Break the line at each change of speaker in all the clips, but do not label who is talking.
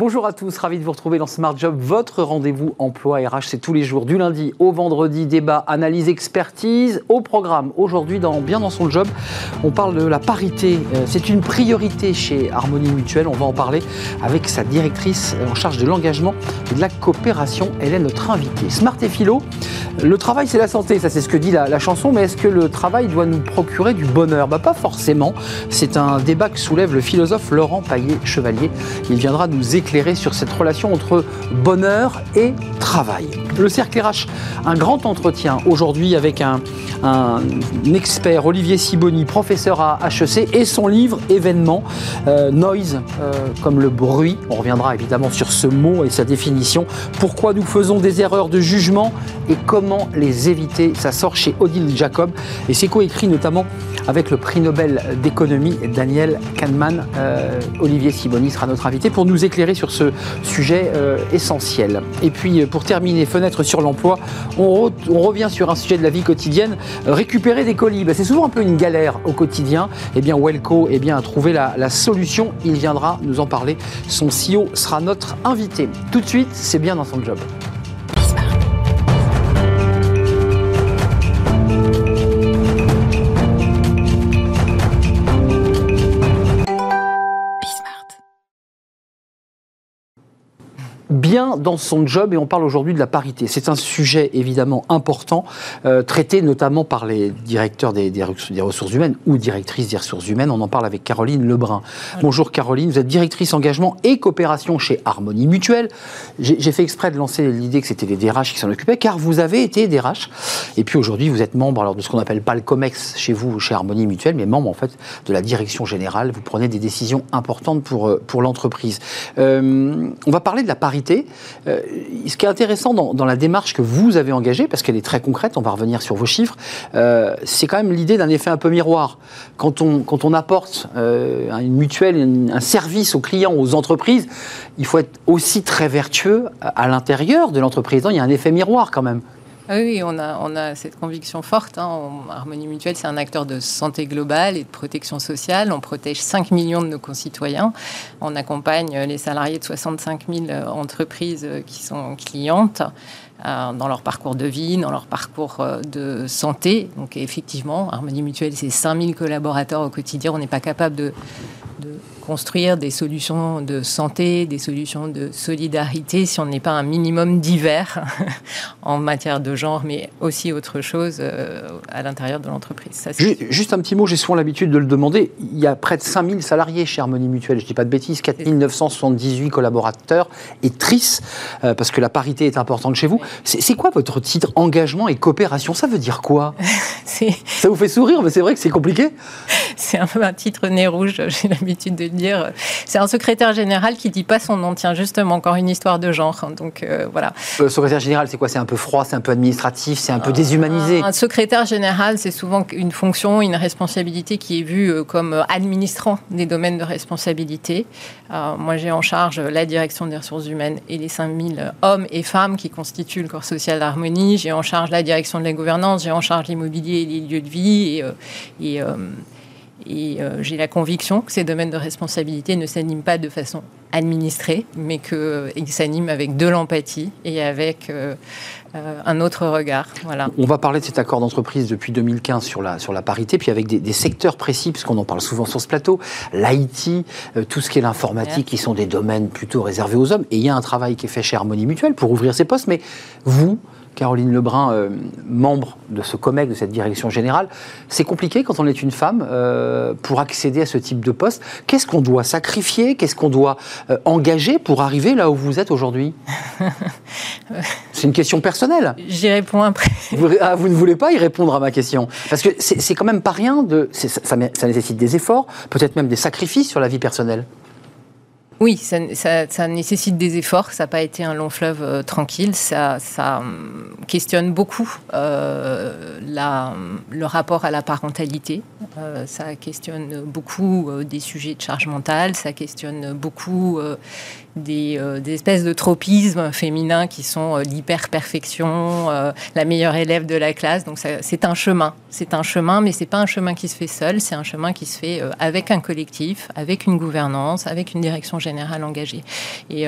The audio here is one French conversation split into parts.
Bonjour à tous, ravi de vous retrouver dans Smart Job, votre rendez-vous emploi RH. C'est tous les jours, du lundi au vendredi, débat, analyse, expertise. Au programme, aujourd'hui, Bien dans son job, on parle de la parité. Euh, c'est une priorité chez Harmonie Mutuelle. On va en parler avec sa directrice en charge de l'engagement et de la coopération. Elle est notre invitée. Smart et Philo, le travail c'est la santé, ça c'est ce que dit la, chanson, mais est-ce que le travail doit nous procurer du bonheur? Bah, Pas forcément. C'est un débat que soulève le philosophe Laurent Paillet-Chevalier. Il viendra nous sur cette relation entre bonheur et travail. Le cercle RH, un grand entretien aujourd'hui avec un, expert, Olivier Siboni, professeur à HEC, et son livre événement, euh, Noise, euh, comme le bruit. On reviendra évidemment sur ce mot et sa définition. Pourquoi nous faisons des erreurs de jugement et comment les éviter? Ça sort chez Odile Jacob et c'est coécrit notamment avec le prix Nobel d'économie Daniel Kahneman. Euh, Olivier Siboni sera notre invité pour nous éclairer sur ce sujet euh, essentiel. Et puis pour terminer, fenêtre sur l'emploi, on, revient sur un sujet de la vie quotidienne, récupérer des colis. Ben, c'est souvent un peu une galère au quotidien. Eh bien, Welco eh bien, a trouvé la solution. Il viendra nous en parler. Son CEO sera notre invité. Tout de suite, c'est bien dans son job. Bien dans son job et on parle aujourd'hui de la parité. C'est un sujet évidemment important, euh, traité notamment par les directeurs des, des, ressources humaines ou directrices des ressources humaines. On en parle avec Caroline Lebrun. Bonjour Caroline, vous êtes directrice engagement et coopération chez Harmonie Mutuelle. J'ai fait exprès de lancer l'idée que c'était les DRH qui s'en occupaient car vous avez été DRH et puis aujourd'hui vous êtes membre alors, de ce qu'on appelle pas le COMEX chez vous, chez Harmonie Mutuelle, mais membre en fait de la direction générale. Vous prenez des décisions importantes pour, euh, pour l'entreprise. Euh, on va parler de la parité. Euh, ce qui est intéressant dans, la démarche que vous avez engagée, parce qu'elle est très concrète, on va revenir sur vos chiffres, euh, c'est quand même l'idée d'un effet un peu miroir. Quand on, apporte euh, une mutuelle, un service aux clients, aux entreprises, il faut être aussi très vertueux à l'intérieur de l'entreprise. Il y a un effet miroir quand même.
Ah oui, on a, cette conviction forte. Hein. Harmonie Mutuelle, c'est un acteur de santé globale et de protection sociale. On protège 5 millions de nos concitoyens. On accompagne les salariés de 65 000 entreprises qui sont clientes euh, dans leur parcours de vie, dans leur parcours euh, de santé. Donc effectivement, Harmonie Mutuelle, c'est 5000 collaborateurs au quotidien. On n'est pas capable de construire des solutions de santé, des solutions de solidarité, si on n'est pas un minimum divers en matière de genre, mais aussi autre chose euh, à l'intérieur de l'entreprise.
Juste un petit mot, j'ai souvent l'habitude de le demander. Il y a près de 5000 salariés chez Harmonie Mutuelle, je ne dis pas de bêtises, 4978 collaborateurs et tristes, euh, parce que la parité est importante chez vous. C'est quoi votre titre engagement et coopération? Ça veut dire quoi? Ça vous fait sourire, mais c'est vrai que c'est compliqué?
C'est un peu un titre nez rouge, j'ai l'habitude de dire. C'est un secrétaire général qui dit pas son nom. Tiens, justement, encore une histoire de genre. Hein, donc euh, voilà.
Le secrétaire général, c'est quoi? C'est un peu froid, c'est un peu administratif, c'est un peu déshumanisé?
Un, secrétaire général, c'est souvent une fonction, une responsabilité qui est vue euh, comme euh, administrant des domaines de responsabilité. moi, j'ai en charge la direction des ressources humaines et les 5000 hommes et femmes qui constituent le corps social d'harmonie. J'ai en charge la direction de la gouvernance, j'ai en charge l'immobilier et les lieux de vie et, et et euh, j'ai la conviction que ces domaines de responsabilité ne s'animent pas de façon administrée, mais qu'ils euh, s'animent avec de l'empathie et avec euh, un autre regard. Voilà.
On va parler de cet accord d'entreprise depuis 2015 sur la, sur la parité, puis avec des, secteurs précis, puisqu'on en parle souvent sur ce plateau, l'IT, tout ce qui est l'informatique, qui sont des domaines plutôt réservés aux hommes. Et il y a un travail qui est fait chez Harmonie Mutuelle pour ouvrir ces postes, mais vous, Caroline Lebrun, euh, membre de ce COMEC, de cette direction générale. C'est compliqué quand on est une femme euh, pour accéder à ce type de poste. Qu'est-ce qu'on doit sacrifier? Qu'est-ce qu'on doit euh, engager pour arriver là où vous êtes aujourd'hui? C'est une question personnelle.
J'y réponds après.
Ah, vous, ne voulez pas y répondre à ma question Parce que c'est quand même pas rien de. Ça, ça nécessite des efforts, peut-être même des sacrifices sur la vie personnelle.
Oui, ça, nécessite des efforts. Ça n'a pas été un long fleuve euh, tranquille. Ça, hum, questionne beaucoup euh, le rapport à la parentalité. ça questionne beaucoup des sujets de charge mentale, ça questionne beaucoup des, espèces de tropismes féminins qui sont l'hyper-perfection, la meilleure élève de la classe. Donc c'est un chemin. C'est un chemin, mais c'est pas un chemin qui se fait seul, c'est un chemin qui se fait avec un collectif, avec une gouvernance, avec une direction générale engagée. Et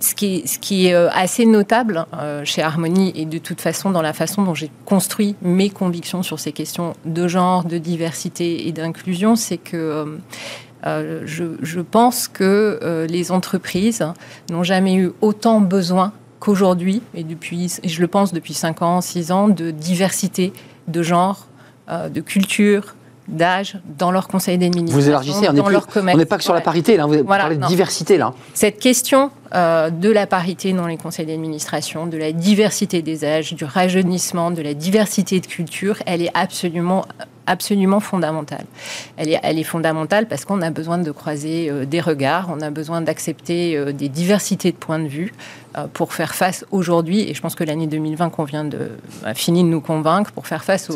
ce qui est, euh, assez notable euh, chez Harmonie et de toute façon dans la façon dont j'ai construit mes convictions sur ces questions de genre, de diversité et d'inclusion, c'est que euh, je, pense que les entreprises n'ont jamais eu autant besoin qu'aujourd'hui, et, depuis, et je le pense depuis 5 ans, 6 ans, de diversité de genre, de culture, d'âge dans leur conseil d'administration.
Vous élargissez, on n'est pas que sur la parité, là, vous parlez de diversité. Là.
Cette question euh, de la parité dans les conseils d'administration, de la diversité des âges, du rajeunissement, de la diversité de culture, elle est absolument absolument fondamentale. Elle est, elle est fondamentale parce qu'on a besoin de croiser euh, des regards, on a besoin d'accepter euh, des diversités de points de vue pour faire face aujourd'hui, et je pense que l'année 2020 qu'on vient de a fini de nous convaincre, pour faire face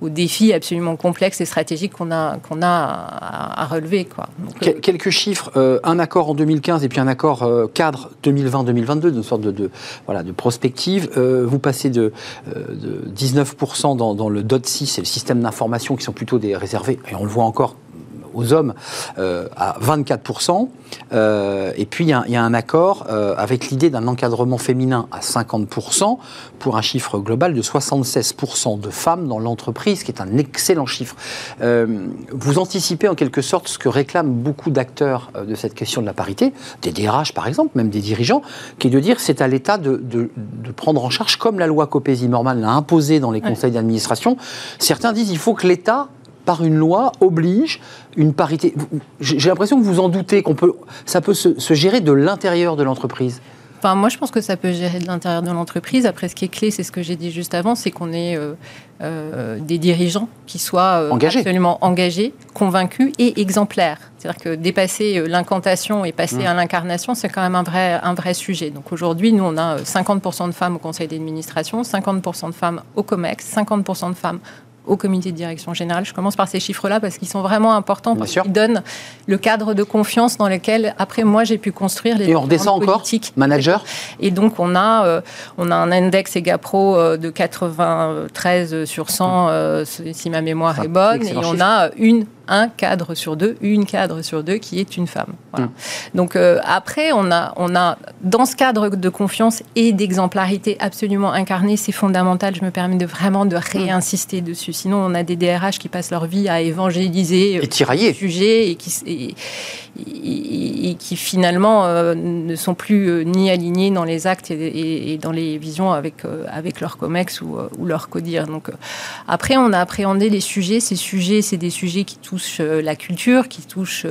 aux, défis absolument complexes et stratégiques qu'on a, qu'on a à, relever. Quoi.
Quelques chiffres, un accord en 2015 et puis un accord cadre 2020-2022, une sorte de, voilà, de prospective. Euh, vous passez de, 19% euh, dans, dans, le DOT6, c'est le système d'information qui sont plutôt des réservés, et on le voit encore aux hommes euh, à 24%. Euh, et puis, il y, a un accord euh, avec l'idée d'un encadrement féminin à 50% pour un chiffre global de 76% de femmes dans l'entreprise, qui est un excellent chiffre. vous anticipez en quelque sorte ce que réclament beaucoup d'acteurs de cette question de la parité, des DRH par exemple, même des dirigeants, qui est de dire c'est à l'État de, de, prendre en charge, comme la loi Copé-Zimmermann l'a imposé dans les conseils d'administration. Certains disent il faut que l'État par une loi, oblige une parité. J'ai l'impression que vous en doutez, qu'on peut, ça peut se, gérer de l'intérieur de l'entreprise.
Enfin, moi, je pense que ça peut gérer de l'intérieur de l'entreprise. Après, ce qui est clé, c'est ce que j'ai dit juste avant, c'est qu'on ait euh, euh, des dirigeants qui soient euh, absolument engagés, convaincus et exemplaires. C'est-à-dire que dépasser l'incantation et passer mmh. à l'incarnation, c'est quand même un vrai, un vrai sujet. Donc aujourd'hui, nous, on a 50% de femmes au conseil d'administration, 50% de femmes au COMEX, 50% de femmes au comité de direction générale. Je commence par ces chiffres-là parce qu'ils sont vraiment importants, parce qu'ils donnent le cadre de confiance dans lequel, après moi, j'ai pu construire les
Et on redescend encore Manager?
Et donc, on a, euh, on a un index EGAPRO euh, de 93 sur 100, euh, si ma mémoire est bonne, et on a une un cadre sur deux, une cadre sur deux qui est une femme. Mm. Donc après, on a, on a dans ce cadre de confiance et d'exemplarité absolument incarné, c'est fondamental. Je me permets de vraiment de réinsister dessus. Sinon, on a des DRH qui passent leur vie à évangéliser,
et tirailler,
juger et qui, et, qui finalement euh, ne sont plus euh, ni alignés dans les actes et, dans les visions avec, euh, avec leur COMEX ou, ou leur CODIR. Donc, après, on a appréhendé les sujets. Ces sujets, c'est des sujets qui touchent la culture, qui touchent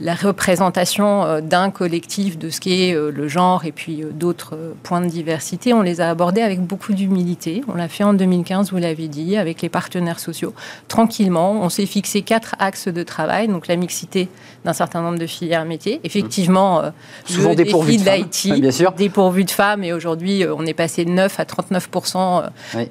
la représentation euh, d'un collectif de ce qu'est euh, le genre et puis d'autres points de diversité, on les a abordés avec beaucoup d'humilité. On l'a fait en 2015, vous l'avez dit, avec les partenaires sociaux. Tranquillement, on s'est fixé quatre axes de travail, donc la mixité d'un certain nombre de filières métiers. Effectivement,
souvent le dépourvu de, l'IT,
bien sûr. dépourvu de femmes, et aujourd'hui, on est passé de 9 à 39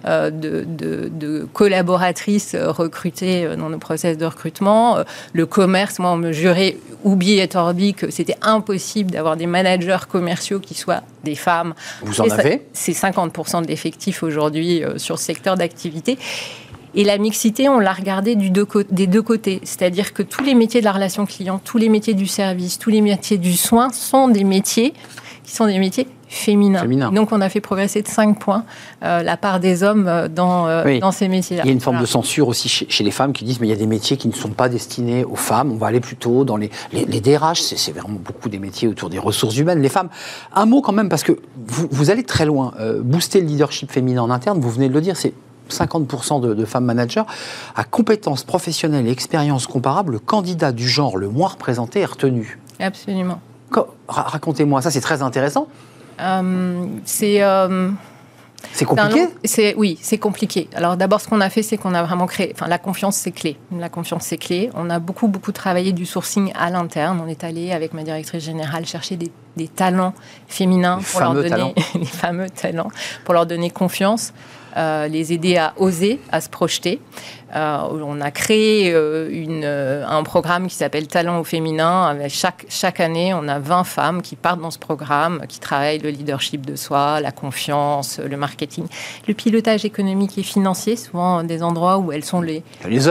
de, de, collaboratrices recrutées dans nos process de recrutement. Le commerce, moi, on me jurait oublié et Torbi que c'était impossible d'avoir des managers commerciaux qui soient des femmes.
Vous en avez
C'est 50% de l'effectif aujourd'hui euh, sur ce secteur d'activité. Et la mixité, on l'a regardé du des deux côtés. C'est-à-dire que tous les métiers de la relation client, tous les métiers du service, tous les métiers du soin sont des métiers qui sont des métiers féminin. Donc on a fait progresser de 5 points euh, la part des hommes euh, dans, euh, dans ces métiers-là.
Il y a une forme de censure aussi chez, les femmes qui disent mais il y a des métiers qui ne sont pas destinés aux femmes, on va aller plutôt dans les, les, DRH, c'est vraiment beaucoup des métiers autour des ressources humaines, les femmes. Un mot quand même parce que vous, vous allez très loin, booster le leadership féminin en interne, vous venez de le dire, c'est 50% de, de, femmes managers, à compétences professionnelles et expériences comparables, le candidat du genre le moins représenté est retenu.
Absolument.
Racontez-moi, ça c'est très intéressant.
Euh, c'est. Euh,
c'est compliqué
C'est oui, c'est compliqué. Alors d'abord, ce qu'on a fait, c'est qu'on a vraiment créé. Enfin, la confiance, c'est clé. La confiance, c'est clé. On a beaucoup, beaucoup travaillé du sourcing à l'interne. On est allé avec ma directrice générale chercher des, des talents féminins
pour leur
donner les fameux talents pour leur donner confiance. les aider à oser, à se projeter. Euh, on a créé euh, une, euh, un programme qui s'appelle Talent au féminin. chaque, chaque année, on a 20 femmes qui partent dans ce programme, qui travaillent le leadership de soi, la confiance, le marketing, le pilotage économique et financier, souvent des endroits où elles sont les,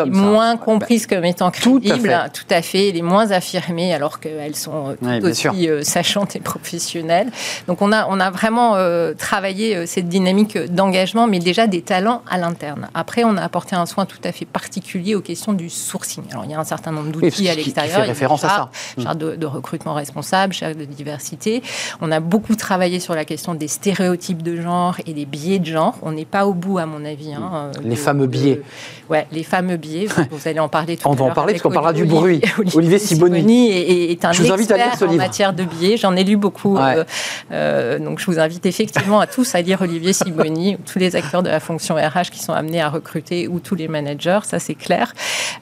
moins comprises comme étant crédibles, tout à, fait. les moins affirmées, alors qu'elles sont tout aussi sachantes et professionnelles. Donc on a, on a vraiment travaillé cette dynamique d'engagement, mais déjà des talents à l'interne. Après, on a apporté un soin tout à fait particulier aux questions du sourcing. Alors, il y a un certain nombre d'outils à l'extérieur.
fait référence à ça.
Charte de, de, recrutement responsable, charte de diversité. On a beaucoup travaillé sur la question des stéréotypes de genre et des biais de genre. On n'est pas au bout, à mon avis. Hein,
les fameux biais.
ouais, les fameux biais. Vous allez en parler tout
à
l'heure.
On va en parler parce qu'on parlera du bruit. Olivier, Siboni
est, un je vous invite à lire ce livre. en matière de biais. J'en ai lu beaucoup. Euh, euh, donc, je vous invite effectivement à tous à lire Olivier Siboni, tous les acteurs de la fonction RH qui sont amenés à recruter ou tous les managers ça c'est clair.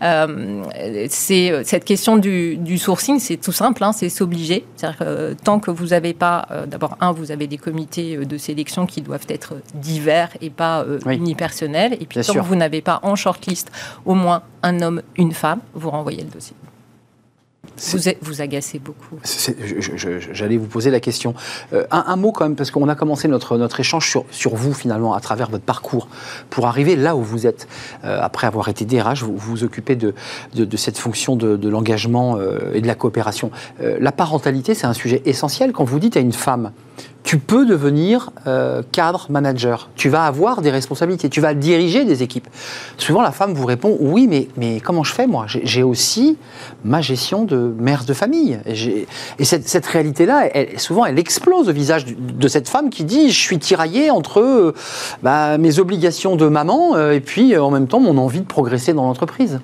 Euh, c'est cette question du, sourcing, c'est tout simple, hein, c'est s'obliger. Euh, tant que vous n'avez pas, euh, d'abord un, vous avez des comités de sélection qui doivent être divers et pas unipersonnels, et puis tant que vous n'avez pas en shortlist au moins un homme, une femme, vous renvoyez le dossier. Vous, vous agacez beaucoup.
J'allais vous poser la question. Euh, un, mot quand même, parce qu'on a commencé notre, notre échange sur, sur vous finalement, à travers votre parcours, pour arriver là où vous êtes. Euh, après avoir été DRH, vous vous occupez de, de, cette fonction de, de l'engagement euh, et de la coopération. la parentalité, c'est un sujet essentiel. Quand vous dites à une femme, tu peux devenir euh, cadre manager. Tu vas avoir des responsabilités, tu vas diriger des équipes. Souvent, la femme vous répond oui, mais, mais comment je fais moi? J'ai aussi ma gestion de mère de famille. Et, et cette, réalité-là, souvent, elle explose au visage de cette femme qui dit je suis tiraillée entre euh, bah, mes obligations de maman euh, et puis en même temps mon envie de progresser dans l'entreprise.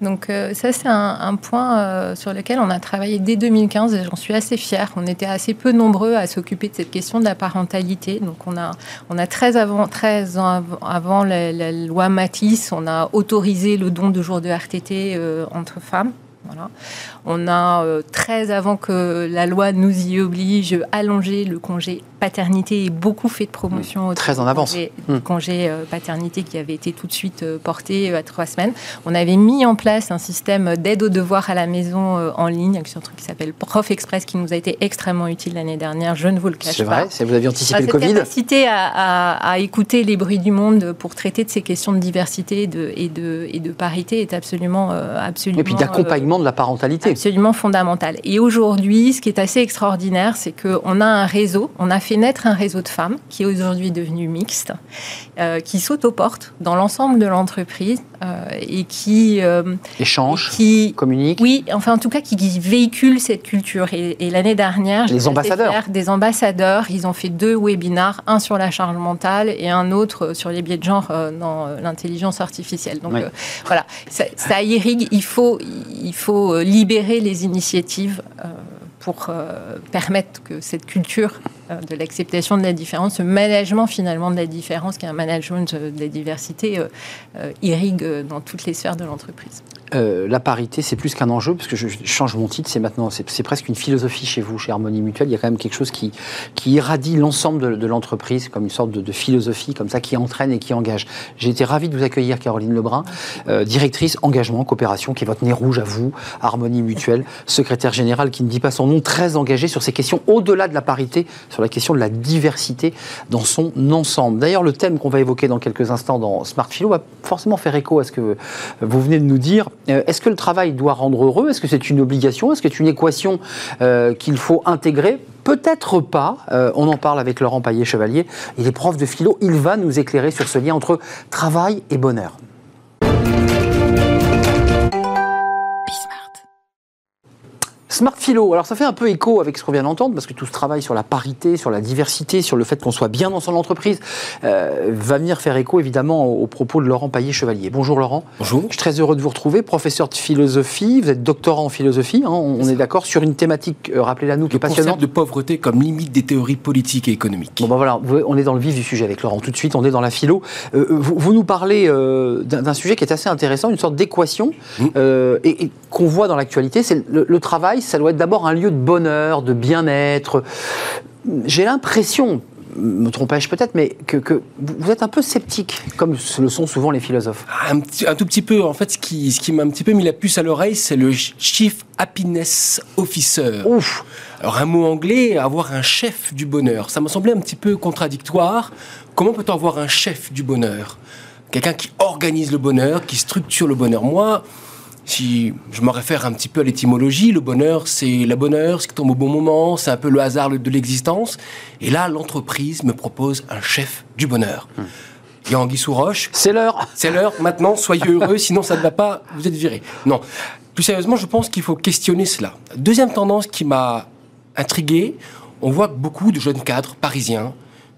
Donc euh, ça, c'est un, point euh, sur lequel on a travaillé dès 2015 et j'en suis assez fière. On était assez peu nombreux à s'occuper de cette question de la parentalité. Donc on a, on a 13, avant, 13 ans avant la, loi Matisse, on a autorisé le don de jours de RTT euh, entre femmes. Voilà. On a, très avant que la loi nous y oblige, allongé le congé paternité et beaucoup fait de promotion.
Très en avance.
Congé, hmm. congé euh, paternité qui avait été tout de suite euh, porté euh, à trois semaines. On avait mis en place un système d'aide aux devoirs à la maison en ligne, un truc qui s'appelle Prof Express, qui nous a été extrêmement utile l'année dernière. Je ne vous le cache
pas. C'est vrai, vous aviez anticipé le Covid.
Cette capacité à, à, écouter les bruits du monde pour traiter de ces questions de diversité de, et, de, et de parité est absolument, absolument.
Et puis d'accompagnement de la parentalité.
Absolument fondamental. Et aujourd'hui, ce qui est assez extraordinaire, c'est qu'on a un réseau, on a fait naître un réseau de femmes qui est aujourd'hui devenu mixte, euh, qui s'autoporte dans l'ensemble de l'entreprise et qui
euh, échange, qui communique.
Oui, enfin en tout cas qui, véhicule cette culture. Et, l'année dernière,
les ambassadeurs,
des ambassadeurs, ils ont fait deux webinars, un sur la charge mentale et un autre sur les biais de genre dans l'intelligence artificielle. Donc voilà, ça, ça, irrigue. Il faut, il faut libérer les initiatives pour euh, permettre que cette culture euh, de l'acceptation de la différence, ce management finalement de la différence, qui est un management de la diversité, euh, irrigue dans toutes les sphères de l'entreprise.
Euh, la parité, c'est plus qu'un enjeu, parce que je, change mon titre, c'est maintenant, c'est presque une philosophie chez vous, chez Harmonie Mutuelle. Il y a quand même quelque chose qui, qui irradie l'ensemble de, l'entreprise, comme une sorte de, philosophie, comme ça, qui entraîne et qui engage. J'ai été ravi de vous accueillir, Caroline Lebrun, euh, directrice engagement, coopération, qui est votre nez rouge à vous, Harmonie Mutuelle, secrétaire générale qui ne dit pas son nom, très engagée sur ces questions, au-delà de la parité, sur la question de la diversité dans son ensemble. D'ailleurs, le thème qu'on va évoquer dans quelques instants dans Smart Philo va forcément faire écho à ce que vous venez de nous dire. Euh, est-ce que le travail doit rendre heureux? Est-ce que c'est une obligation? Est-ce que c'est une équation euh, qu'il faut intégrer? Peut-être pas. Euh, on en parle avec Laurent Paillet-Chevalier. Il est prof de philo. Il va nous éclairer sur ce lien entre travail et bonheur. Smart Philo, alors ça fait un peu écho avec ce qu'on vient d'entendre, parce que tout ce travail sur la parité, sur la diversité, sur le fait qu'on soit bien dans son entreprise, euh, va venir faire écho évidemment aux, propos de Laurent Paillet-Chevalier. Bonjour Laurent.
Bonjour.
Je suis très heureux de vous retrouver, professeur de philosophie, vous êtes doctorant en philosophie, hein, on, est, d'accord sur une thématique, euh, rappelez-la nous, qui est passionnante.
de pauvreté comme limite des théories politiques et économiques.
Bon ben voilà, on est dans le vif du sujet avec Laurent, tout de suite on est dans la philo. Euh, vous, nous parlez d'un sujet qui est assez intéressant, une sorte d'équation, mmh. et, qu'on voit dans l'actualité, c'est le, le travail, ça doit être d'abord un lieu de bonheur, de bien-être. J'ai l'impression, me trompais-je peut-être, mais que, vous êtes un peu sceptique, comme le sont souvent les philosophes.
Un, un tout petit peu. En fait, ce qui, ce qui m'a un petit peu mis la puce à l'oreille, c'est le Chief Happiness Officer.
Ouf
Alors, un mot anglais, avoir un chef du bonheur. Ça m'a semblé un petit peu contradictoire. Comment peut-on avoir un chef du bonheur? Quelqu'un qui organise le bonheur, qui structure le bonheur. Moi, si je me réfère un petit peu à l'étymologie, le bonheur, c'est la bonheur, ce qui tombe au bon moment, c'est un peu le hasard de l'existence. Et là, l'entreprise me propose un chef du bonheur. Hmm. Il y a Anguille sous roche.
C'est l'heure.
C'est l'heure. Maintenant, soyez heureux, sinon ça ne va pas, vous êtes viré. Non. Plus sérieusement, je pense qu'il faut questionner cela. Deuxième tendance qui m'a intrigué, on voit que beaucoup de jeunes cadres parisiens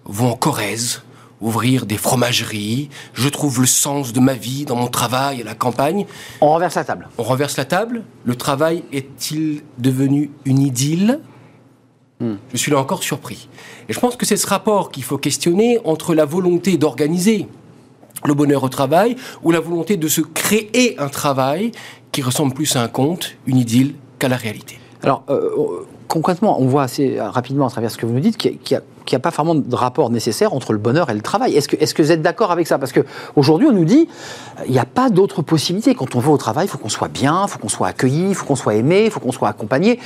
vont en Corrèze, ouvrir des fromageries, je trouve le sens de ma vie dans mon travail à la campagne.
On renverse la table.
On renverse la table. Le travail est-il devenu une idylle? Hmm. Je suis là encore surpris. Et je pense que c'est ce rapport qu'il faut questionner entre la volonté d'organiser le bonheur au travail ou la volonté de se créer un travail qui ressemble plus à un conte, une idylle, qu'à la réalité.
Alors, euh, concrètement, on voit assez rapidement à travers ce que vous nous dites qu'il y, a pas vraiment de rapport nécessaire entre le bonheur et le travail. Est-ce que, est que, vous êtes d'accord avec ça? Parce qu'aujourd'hui, on nous dit il n'y a pas d'autre possibilité. Quand on va au travail, il faut qu'on soit bien, il faut qu'on soit accueilli, il faut qu'on soit aimé, il faut qu'on soit accompagné.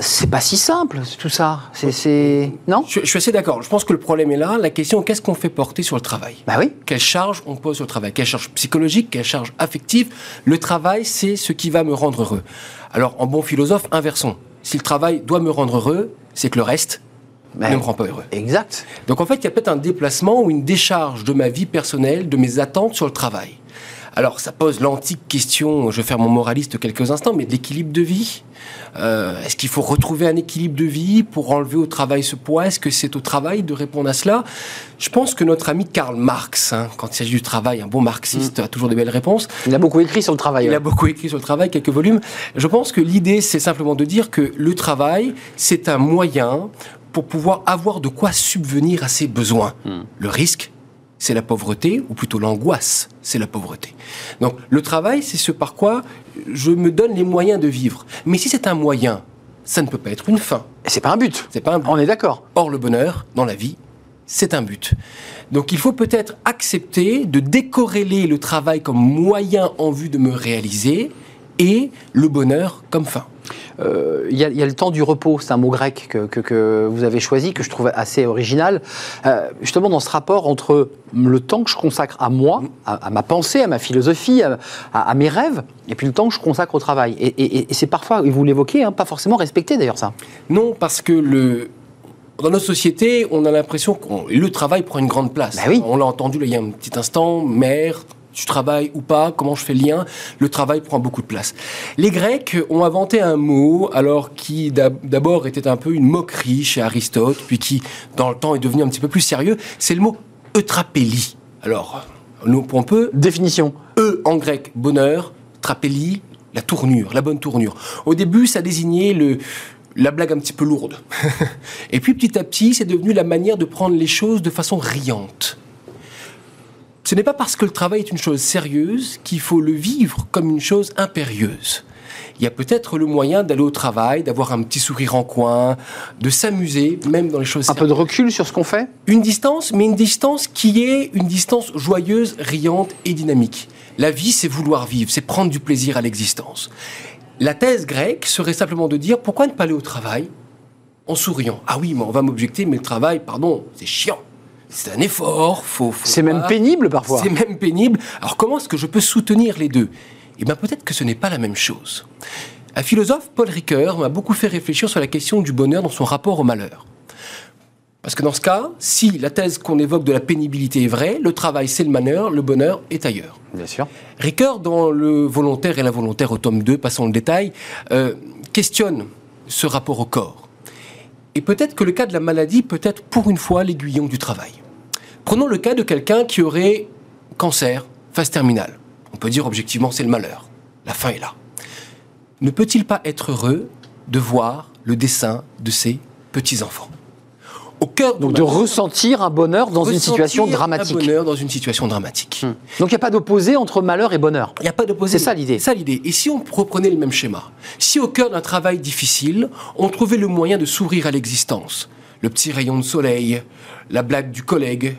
C'est pas si simple, tout ça. C'est, non?
Je, suis assez d'accord. Je pense que le problème est là. La question, qu'est-ce qu'on fait porter sur le travail?
Bah oui.
Quelle charge on pose sur le travail? Quelle charge psychologique? Quelle charge affective? Le travail, c'est ce qui va me rendre heureux. Alors, en bon philosophe, inversons si le travail doit me rendre heureux, c'est que le reste ne me rend pas heureux.
Exact.
Donc en fait, il y a peut-être un déplacement ou une décharge de ma vie personnelle, de mes attentes sur le travail. Alors, ça pose l'antique question, je vais faire mon moraliste quelques instants, mais de l'équilibre de vie. Euh, est-ce qu'il faut retrouver un équilibre de vie pour enlever au travail ce poids? Est-ce que c'est au travail de répondre à cela? Je pense que notre ami Karl Marx, hein, quand il s'agit du travail, un bon marxiste mm. a toujours des belles réponses.
Il a beaucoup écrit sur le travail.
Il a beaucoup écrit sur le travail, quelques volumes. Je pense que l'idée, c'est simplement de dire que le travail, c'est un moyen pour pouvoir avoir de quoi subvenir à ses besoins. Mm. Le risque, c'est la pauvreté, ou plutôt l'angoisse, c'est la pauvreté. Donc le travail, c'est ce par quoi je me donne les moyens de vivre. Mais si c'est un moyen, ça ne peut pas être une fin.
C'est pas un but.
C'est pas un but.
On est d'accord.
Or le bonheur dans la vie, c'est un but. Donc il faut peut-être accepter de décorréler le travail comme moyen en vue de me réaliser et le bonheur comme fin.
Euh, il y, a le temps du repos, c'est un mot grec que, vous avez choisi, que je trouve assez original. Euh, justement, dans ce rapport entre le temps que je consacre à moi, à, ma pensée, à ma philosophie, à, mes rêves, et puis le temps que je consacre au travail. Et, c'est parfois, et vous l'évoquez, hein, pas forcément respecté d'ailleurs ça.
Non, parce que le, dans notre société, on a l'impression que le travail prend une grande place.
Bah oui.
On l'a entendu il y a un petit instant, mère, tu travailles ou pas, comment je fais le lien, le travail prend beaucoup de place. Les Grecs ont inventé un mot, alors qui d'abord était un peu une moquerie chez Aristote, puis qui, dans le temps, est devenu un petit peu plus sérieux, c'est le mot eutrapélie. Alors, nous, on peut...
Définition.
E en grec, bonheur, trapélie, la tournure, la bonne tournure. Au début, ça désignait le, la blague un petit peu lourde. Et puis petit à petit, c'est devenu la manière de prendre les choses de façon riante. Ce n'est pas parce que le travail est une chose sérieuse qu'il faut le vivre comme une chose impérieuse. Il y a peut-être le moyen d'aller au travail, d'avoir un petit sourire en coin, de s'amuser, même dans les choses.
Un peu de recul sur ce qu'on fait?
Une distance, mais une distance qui est une distance joyeuse, riante et dynamique. La vie, c'est vouloir vivre, c'est prendre du plaisir à l'existence. La thèse grecque serait simplement de dire pourquoi ne pas aller au travail en souriant? Ah oui, mais on va m'objecter, mais le travail, pardon, c'est chiant c'est un effort, faut.
c'est même pénible parfois.
C'est même pénible. Alors comment est-ce que je peux soutenir les deux? Eh bien peut-être que ce n'est pas la même chose. Un philosophe, Paul Ricoeur, m'a beaucoup fait réfléchir sur la question du bonheur dans son rapport au malheur. Parce que dans ce cas, si la thèse qu'on évoque de la pénibilité est vraie, le travail c'est le malheur, le bonheur est ailleurs.
Bien sûr.
Ricoeur, dans Le volontaire et l'involontaire au tome 2, passons le détail, euh, questionne ce rapport au corps. Et peut-être que le cas de la maladie peut être pour une fois l'aiguillon du travail. Prenons le cas de quelqu'un qui aurait cancer, phase terminale. On peut dire objectivement c'est le malheur. La fin est là. Ne peut-il pas être heureux de voir le dessin de ses petits-enfants?
Au cœur Donc de ressentir un bonheur dans une situation dramatique.
Un bonheur dans une situation dramatique.
Hmm. Donc il n'y a pas d'opposé entre malheur et bonheur.
Il n'y a pas d'opposé.
C'est ça l'idée.
C'est ça l'idée. Et si on reprenait le même schéma, si au cœur d'un travail difficile, on trouvait le moyen de sourire à l'existence, le petit rayon de soleil, la blague du collègue,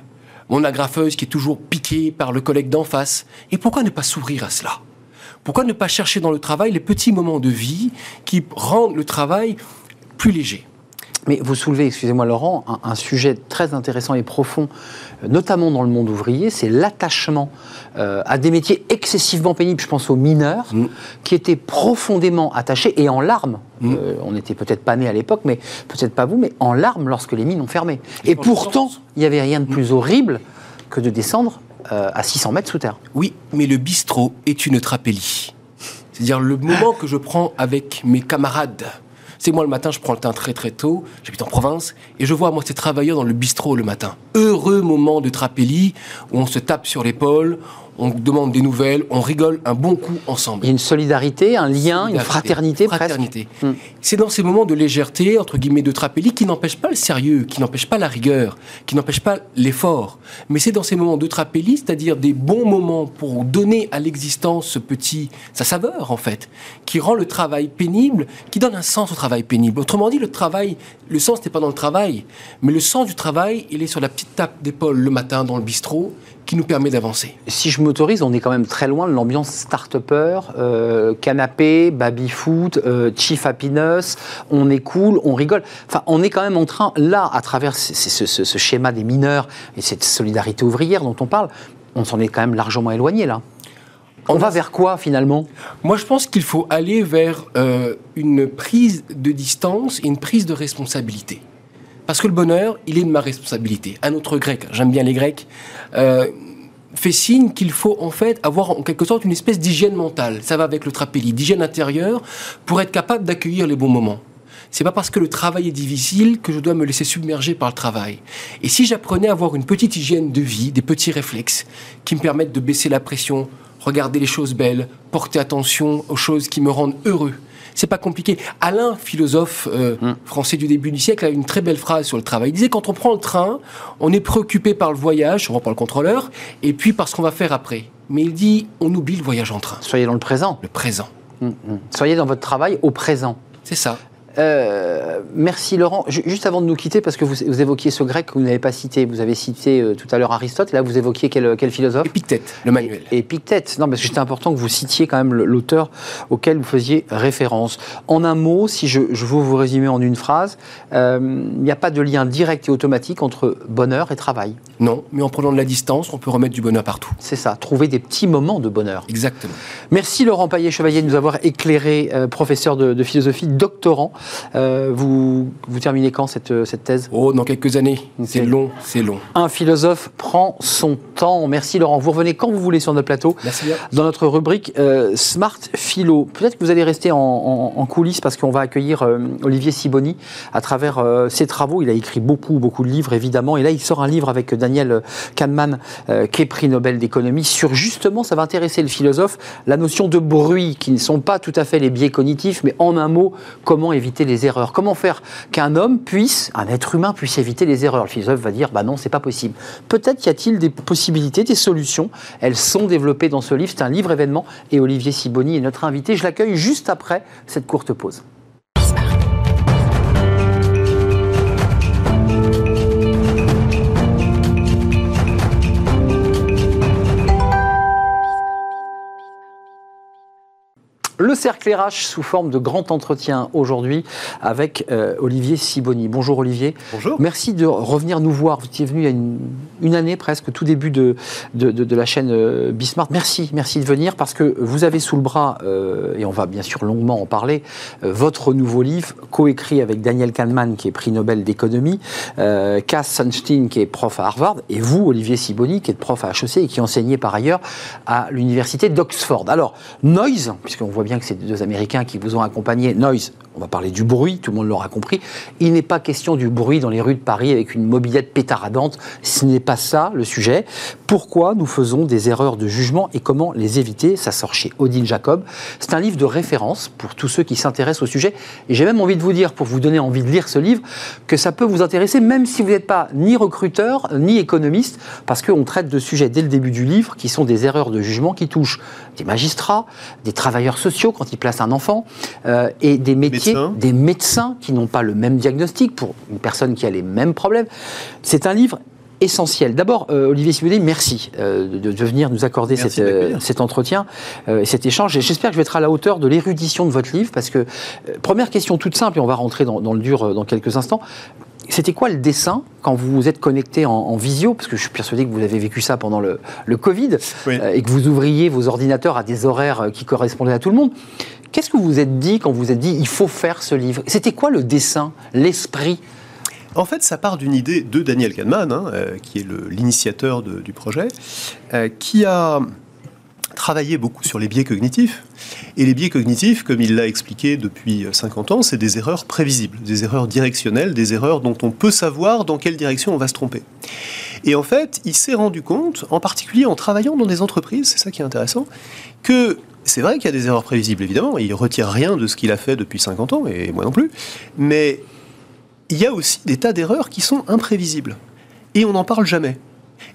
mon agrafeuse qui est toujours piquée par le collègue d'en face. Et pourquoi ne pas sourire à cela? Pourquoi ne pas chercher dans le travail les petits moments de vie qui rendent le travail plus léger?
Mais vous soulevez, excusez-moi Laurent, un, sujet très intéressant et profond, euh, notamment dans le monde ouvrier, c'est l'attachement euh, à des métiers excessivement pénibles. Je pense aux mineurs, mm. qui étaient profondément attachés et en larmes. Mm. Euh, on n'était peut-être pas nés à l'époque, mais peut-être pas vous, mais en larmes lorsque les mines ont fermé. Et, pourtant, il n'y avait rien de plus horrible que de descendre à 600 mètres sous terre.
Oui, mais le bistrot est une trapélie. C'est-à-dire le moment que je prends avec mes camarades c'est moi le matin, je prends le train très très tôt, j'habite en province, et je vois moi ces travailleurs dans le bistrot le matin. Heureux moment de trapélie où on se tape sur l'épaule, on demande des nouvelles, on rigole un bon coup ensemble.
Il y a une solidarité, un lien, une fraternité,
fraternité. Hmm. C'est dans ces moments de légèreté, entre guillemets, de trapélie, qui n'empêchent pas le sérieux, qui n'empêchent pas la rigueur, qui n'empêchent pas l'effort. Mais c'est dans ces moments de trapélie, c'est-à-dire des bons moments pour donner à l'existence ce petit, sa saveur en fait, qui rend le travail pénible, qui donne un sens au travail pénible. Autrement dit, le travail, le sens n'est pas dans le travail, mais le sens du travail, il est sur la petite tape d'épaule le matin dans le bistrot qui nous permet d'avancer.
Si je m'autorise, on est quand même très loin de l'ambiance start-upper, euh, canapé, baby-foot, euh, chief happiness, on est cool, on rigole. Enfin, on est quand même en train, là, à travers ce, schéma des mineurs et cette solidarité ouvrière dont on parle, on s'en est quand même largement éloigné, là. On, va vers quoi finalement?
Moi je pense qu'il faut aller vers euh, une prise de distance et une prise de responsabilité. Parce que le bonheur, il est de ma responsabilité. Un autre grec, j'aime bien les grecs, euh, fait signe qu'il faut en fait avoir en quelque sorte une espèce d'hygiène mentale. Ça va avec le trapélie, d'hygiène intérieure pour être capable d'accueillir les bons moments. C'est pas parce que le travail est difficile que je dois me laisser submerger par le travail. Et si j'apprenais à avoir une petite hygiène de vie, des petits réflexes qui me permettent de baisser la pression, regarder les choses belles, porter attention aux choses qui me rendent heureux, c'est pas compliqué. Alain, philosophe euh, hmm. français du début du siècle, a une très belle phrase sur le travail. Il disait quand on prend le train, on est préoccupé par le voyage, on par le contrôleur, et puis par ce qu'on va faire après. Mais il dit on oublie le voyage en train.
Soyez dans le présent.
Le présent.
Hmm, hmm. Soyez dans votre travail au présent.
C'est ça.
Euh, merci Laurent. Juste avant de nous quitter, parce que vous, évoquiez ce grec que vous n'avez pas cité, vous avez cité euh, tout à l'heure Aristote, là vous évoquiez quel, quel philosophe?
Épictète, le manuel.
Épictète, non, parce que c'était important que vous citiez quand même l'auteur auquel vous faisiez référence. En un mot, si je, je veux vous résumer en une phrase, euh, il n'y a pas de lien direct et automatique entre bonheur et travail.
Non, mais en prenant de la distance, on peut remettre du bonheur partout.
C'est ça, trouver des petits moments de bonheur.
Exactement.
Merci Laurent Paillet-Chevalier de nous avoir éclairé, professeur de, de philosophie, doctorant. Euh, vous, vous terminez quand cette, cette thèse?
Oh, dans quelques années. C'est long, c'est long.
Un philosophe prend son temps. Merci Laurent. Vous revenez quand vous voulez sur notre plateau.
Merci bien.
Dans notre rubrique euh, Smart Philo. Peut-être que vous allez rester en, coulisses parce qu'on va accueillir euh, Olivier Siboni à travers ses travaux. Il a écrit beaucoup, beaucoup de livres évidemment. Et là, il sort un livre avec Daniel Kahneman, qui est prix Nobel d'économie, sur justement, ça va intéresser le philosophe, la notion de bruit, qui ne sont pas tout à fait les biais cognitifs, mais en un mot, comment éviter Comment faire qu'un homme puisse, un être humain puisse éviter les erreurs? Le philosophe va dire, bah non, c'est pas possible. Peut-être y a-t-il des possibilités, des solutions. Elles sont développées dans ce livre. C'est un livre événement et Olivier Siboni est notre invité. Je l'accueille juste après cette courte pause. Le cercle RH sous forme de grand entretien aujourd'hui avec euh, Olivier Siboni. Bonjour Olivier.
Bonjour.
Merci de revenir nous voir. Vous étiez venu il y a une, année presque, tout début de, de, la chaîne euh, Bismarck. Merci, merci de venir parce que vous avez sous le bras, euh, et on va bien sûr longuement en parler, votre nouveau livre, coécrit avec Daniel Kahneman, qui est prix Nobel d'économie, Cass Sunstein, qui est prof à Harvard, et vous, Olivier Siboni, qui êtes prof à HEC et qui enseignait par ailleurs à l'université d'Oxford. Alors, Noise, puisqu'on voit bien que c'est deux Américains qui vous ont accompagné. Noise, on va parler du bruit, tout le monde l'aura compris. Il n'est pas question du bruit dans les rues de Paris avec une mobilette pétaradante. Ce n'est pas ça le sujet. Pourquoi nous faisons des erreurs de jugement et comment les éviter? Ça sort chez Odile Jacob. C'est un livre de référence pour tous ceux qui s'intéressent au sujet. Et j'ai même envie de vous dire, pour vous donner envie de lire ce livre, que ça peut vous intéresser même si vous n'êtes pas ni recruteur ni économiste, parce qu'on traite de sujets dès le début du livre qui sont des erreurs de jugement qui touchent des magistrats, des travailleurs sociaux quand ils placent un enfant, euh, et des métiers métier, des médecins qui n'ont pas le même diagnostic pour une personne qui a les mêmes problèmes. C'est un livre essentiel. D'abord, euh, Olivier Simonet, merci euh, de, venir nous accorder euh, cet entretien et cet échange. J'espère que je vais être à la hauteur de l'érudition de votre livre, parce que, première question toute simple, et on va rentrer dans, le dur dans quelques instants. C'était quoi le dessin quand vous vous êtes connecté en, visio? Parce que je suis persuadé que vous avez vécu ça pendant le, Covid et que vous ouvriez vos ordinateurs à des horaires qui correspondaient à tout le monde. Qu'est-ce que vous vous êtes dit quand vous vous dit il faut faire ce livre? C'était quoi le dessin, l'esprit?
En fait, ça part d'une idée de Daniel Kahneman, hein, euh, qui est l'initiateur du projet, euh, qui a travaillé beaucoup sur les biais cognitifs. Et les biais cognitifs, comme il l'a expliqué depuis 50 ans, c'est des erreurs prévisibles, des erreurs directionnelles, des erreurs dont on peut savoir dans quelle direction on va se tromper. Et en fait, il s'est rendu compte, en particulier en travaillant dans des entreprises, c'est ça qui est intéressant, que c'est vrai qu'il y a des erreurs prévisibles, évidemment. Il retire rien de ce qu'il a fait depuis 50 ans, et moi non plus. Mais il y a aussi des tas d'erreurs qui sont imprévisibles. Et on n'en parle jamais.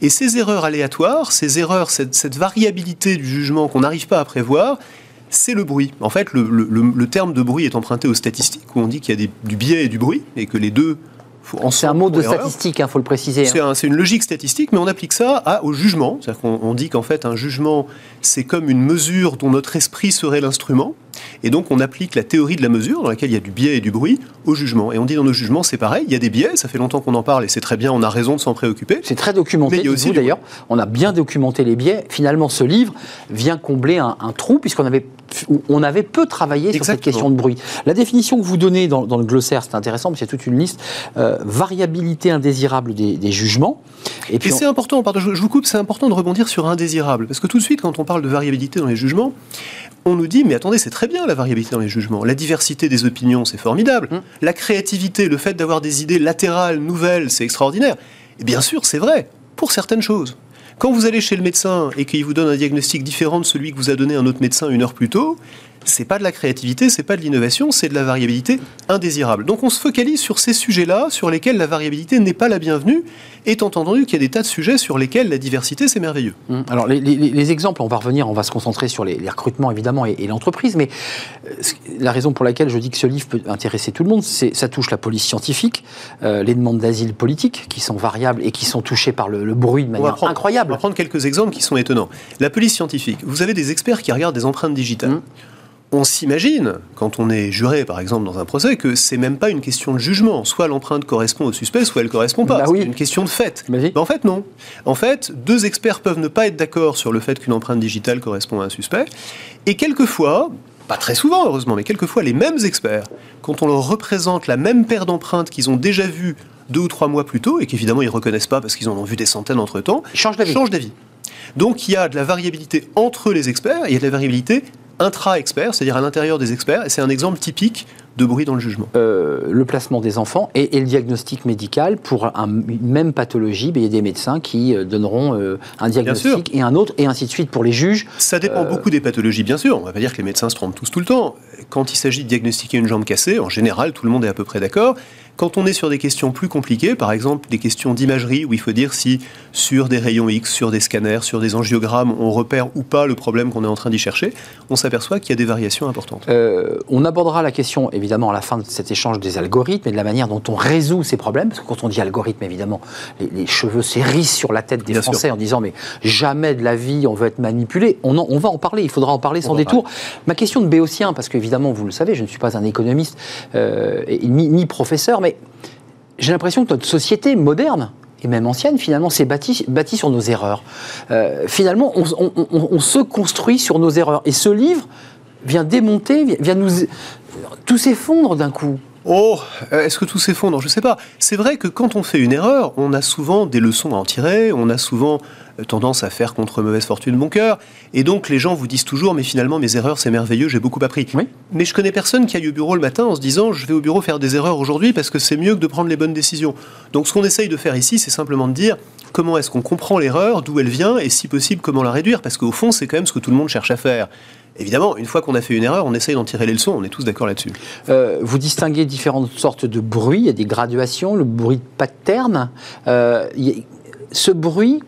Et ces erreurs aléatoires, ces erreurs, cette, variabilité du jugement qu'on n'arrive pas à prévoir, c'est le bruit. En fait, le, terme de bruit est emprunté aux statistiques, où on dit qu'il y a du biais et du bruit, et que les deux
c'est un mot de statistique, il hein, faut le préciser.
Hein. C'est une logique statistique, mais on applique ça à, au jugement. C'est-à-dire qu'on dit qu'en fait, un jugement, c'est comme une mesure dont notre esprit serait l'instrument. Et donc, on applique la théorie de la mesure, dans laquelle il y a du biais et du bruit, au jugement. Et on dit dans nos jugements, c'est pareil, il y a des biais, ça fait longtemps qu'on en parle et c'est très bien, on a raison de s'en préoccuper.
C'est très documenté, mais aussi d'ailleurs. On a bien documenté les biais. Finalement, ce livre vient combler un, trou, puisqu'on avait, on avait peu travaillé sur cette question de bruit. La définition que vous donnez dans, le glossaire, c'est intéressant, parce qu'il y a toute une liste. Euh, variabilité indésirable des, jugements.
Et, puis c'est important, pardon, je, vous coupe, c'est important de rebondir sur indésirable. Parce que tout de suite, quand on parle de variabilité dans les jugements, on nous dit, mais attendez, c'est très bien la variabilité dans les jugements. La diversité des opinions, c'est formidable. Hum. La créativité, le fait d'avoir des idées latérales, nouvelles, c'est extraordinaire. Et bien sûr, c'est vrai, pour certaines choses. Quand vous allez chez le médecin et qu'il vous donne un diagnostic différent de celui que vous a donné un autre médecin une heure plus tôt, c'est pas de la créativité, c'est pas de l'innovation, c'est de la variabilité indésirable. Donc on se focalise sur ces sujets-là, sur lesquels la variabilité n'est pas la bienvenue, étant entendu qu'il y a des tas de sujets sur lesquels la diversité, c'est merveilleux.
Hum, alors les, exemples, on va revenir, on va se concentrer sur les, recrutements évidemment et, l'entreprise, mais euh, la raison pour laquelle je dis que ce livre peut intéresser tout le monde, c'est ça touche la police scientifique, euh, les demandes d'asile politique qui sont variables et qui sont touchées par le, bruit de manière incroyable.
On va prendre quelques exemples qui sont étonnants. La police scientifique, vous avez des experts qui regardent des empreintes digitales. Hum on s'imagine, quand on est juré par exemple dans un procès, que c'est même pas une question de jugement. Soit l'empreinte correspond au suspect, soit elle correspond pas. Bah c'est une question de fait. Mais en fait, non. En fait, deux experts peuvent ne pas être d'accord sur le fait qu'une empreinte digitale correspond à un suspect. Et quelquefois, pas très souvent heureusement, mais quelquefois les mêmes experts, quand on leur représente la même paire d'empreintes qu'ils ont déjà vues deux ou trois mois plus tôt, et qu'évidemment ils reconnaissent pas parce qu'ils en ont vu des centaines entre temps,
changent d'avis.
Donc il y a de la variabilité entre les experts, et il y a de la variabilité intra-experts, c'est-à-dire à, l'intérieur des experts, et c'est un exemple typique de bruit dans le jugement.
Euh, le placement des enfants et, le diagnostic médical pour une même pathologie, il y a des médecins qui euh, donneront euh, un diagnostic et un autre, et ainsi de suite pour les juges.
Ça dépend beaucoup des pathologies, bien sûr. On ne va pas dire que les médecins se trompent tous tout le temps. Quand il s'agit de diagnostiquer une jambe cassée, en général, tout le monde est à peu près d'accord. Quand on est sur des questions plus compliquées, par exemple des questions d'imagerie, où il faut dire si sur des rayons X, sur des scanners, sur des angiogrammes, on repère ou pas le problème qu'on est en train d'y chercher, on s'aperçoit qu'il y a des variations importantes.
Euh, on abordera la question, évidemment, à la fin de cet échange des algorithmes et de la manière dont on résout ces problèmes, parce que quand on dit algorithme, évidemment, les, cheveux s'érissent sur la tête des Français en disant mais jamais de la vie on veut être manipulé. On, on va en parler, il faudra en parler sans détour. Ma question de béotien, parce qu'évidemment, vous le savez, je ne suis pas un économiste euh, ni, ni professeur, mais j'ai l'impression que notre société moderne, et même ancienne, finalement, s'est bâtie, sur nos erreurs. Euh, finalement, on, se construit sur nos erreurs. Et ce livre vient démonter, vient nous... Tout s'effondre d'un coup.
Oh, euh, est-ce que tout s'effondre? Je ne sais pas. C'est vrai que quand on fait une erreur, on a souvent des leçons à en tirer, on a souvent euh, tendance à faire contre mauvaise fortune bon cœur, et donc les gens vous disent toujours, mais finalement mes erreurs c'est merveilleux, j'ai beaucoup appris. Mais je connais personne qui aille au bureau le matin en se disant, je vais au bureau faire des erreurs aujourd'hui parce que c'est mieux que de prendre les bonnes décisions. Donc ce qu'on essaye de faire ici, c'est simplement de dire comment est-ce qu'on comprend l'erreur, d'où elle vient, et si possible comment la réduire, parce qu'au fond c'est quand même ce que tout le monde cherche à faire. Évidemment, une fois qu'on a fait une erreur, on essaye d'en tirer les leçons, on est tous d'accord là-dessus.
Euh, vous distinguez différentes sortes de bruits, il y a des graduations, le bruit de pattern. Euh, ce bruit,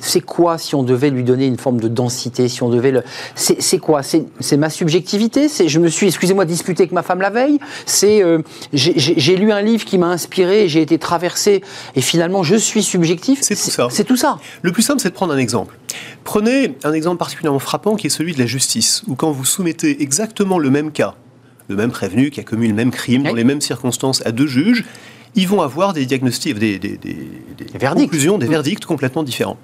c'est quoi si on devait lui donner une forme de densité Si on devait le, c'est quoi? C'est ma subjectivité? C'est je me suis, excusez-moi, disputé avec ma femme la veille. C'est euh, j'ai lu un livre qui m'a inspiré, j'ai été traversé et finalement je suis subjectif.
C'est tout ça.
C'est tout ça.
Le plus simple, c'est de prendre un exemple. Prenez un exemple particulièrement frappant qui est celui de la justice, où quand vous soumettez exactement le même cas, le même prévenu qui a commis le même crime dans les mêmes circonstances à deux juges, ils vont avoir des diagnostics, des, des, conclusions, des verdicts complètement différents.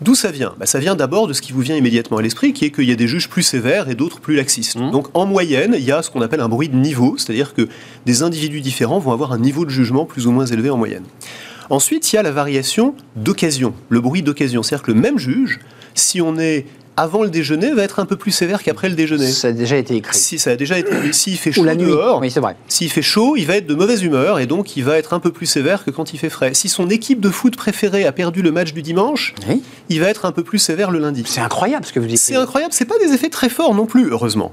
D'où ça vient? Bah, Ça vient d'abord de ce qui vous vient immédiatement à l'esprit, qui est qu'il y a des juges plus sévères et d'autres plus laxistes. Mmh. Donc en moyenne, il y a ce qu'on appelle un bruit de niveau, c'est-à-dire que des individus différents vont avoir un niveau de jugement plus ou moins élevé en moyenne. Ensuite, il y a la variation d'occasion, le bruit d'occasion. C'est-à-dire que le même juge, si on est avant le déjeuner va être un peu plus sévère qu'après le déjeuner.
Ça a déjà été écrit.
Si ça a déjà été s'il fait chaud la nuit. dehors,
oui, vrai.
S'il fait chaud, il va être de mauvaise humeur et donc il va être un peu plus sévère que quand il fait frais. Si son équipe de foot préférée a perdu le match du dimanche, il va être un peu plus sévère le lundi.
C'est incroyable ce que vous dites.
C'est incroyable, c'est pas des effets très forts non plus, heureusement.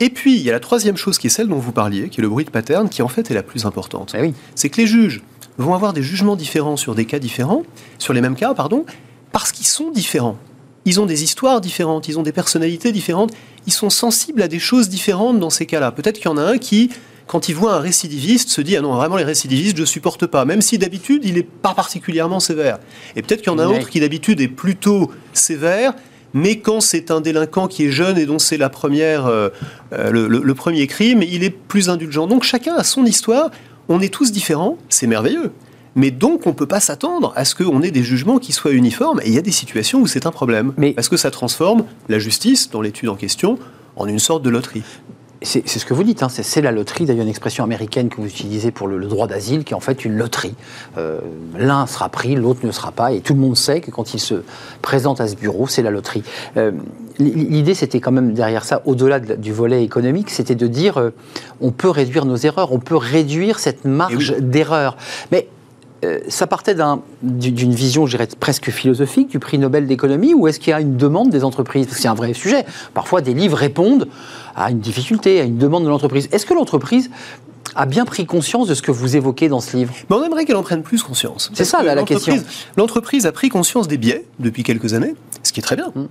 Et puis, il y a la troisième chose qui est celle dont vous parliez, qui est le bruit de pattern, qui en fait est la plus importante.
Eh
c'est que les juges vont avoir des jugements différents sur des cas différents, sur les mêmes cas, pardon, parce qu'ils sont différents ils ont des histoires différentes, ils ont des personnalités différentes, ils sont sensibles à des choses différentes dans ces cas-là. Peut-être qu'il y en a un qui, quand il voit un récidiviste, se dit Ah non, vraiment, les récidivistes, je ne supporte pas, même si d'habitude, il n'est pas particulièrement sévère. Et peut-être qu'il y en a un autre qui, d'habitude, est plutôt sévère, mais quand c'est un délinquant qui est jeune et dont c'est la première, euh, euh, le, premier crime, il est plus indulgent. Donc chacun a son histoire, on est tous différents, c'est merveilleux. Mais donc, on ne peut pas s'attendre à ce qu'on ait des jugements qui soient uniformes. Et il y a des situations où c'est un problème. Mais parce que ça transforme la justice, dans l'étude en question, en une sorte de loterie.
C'est ce que vous dites, hein. c'est la loterie. D'ailleurs, une expression américaine que vous utilisez pour le, droit d'asile, qui est en fait une loterie. Euh, l'un sera pris, l'autre ne sera pas, et tout le monde sait que quand il se présente à ce bureau, c'est la loterie. Euh, l'idée, c'était quand même derrière ça, au-delà du volet économique, c'était de dire euh, on peut réduire nos erreurs, on peut réduire cette marge d'erreur. Mais euh, ça partait d'une vision, je dirais, presque philosophique du prix Nobel d'économie, ou est-ce qu'il y a une demande des entreprises? C'est un vrai sujet. Parfois, des livres répondent à une difficulté, à une demande de l'entreprise. Est-ce que l'entreprise a bien pris conscience de ce que vous évoquez dans ce livre?
Mais On aimerait qu'elle en prenne plus conscience.
C'est ça la, question.
L'entreprise a pris conscience des biais depuis quelques années, ce qui est très bien. Mm.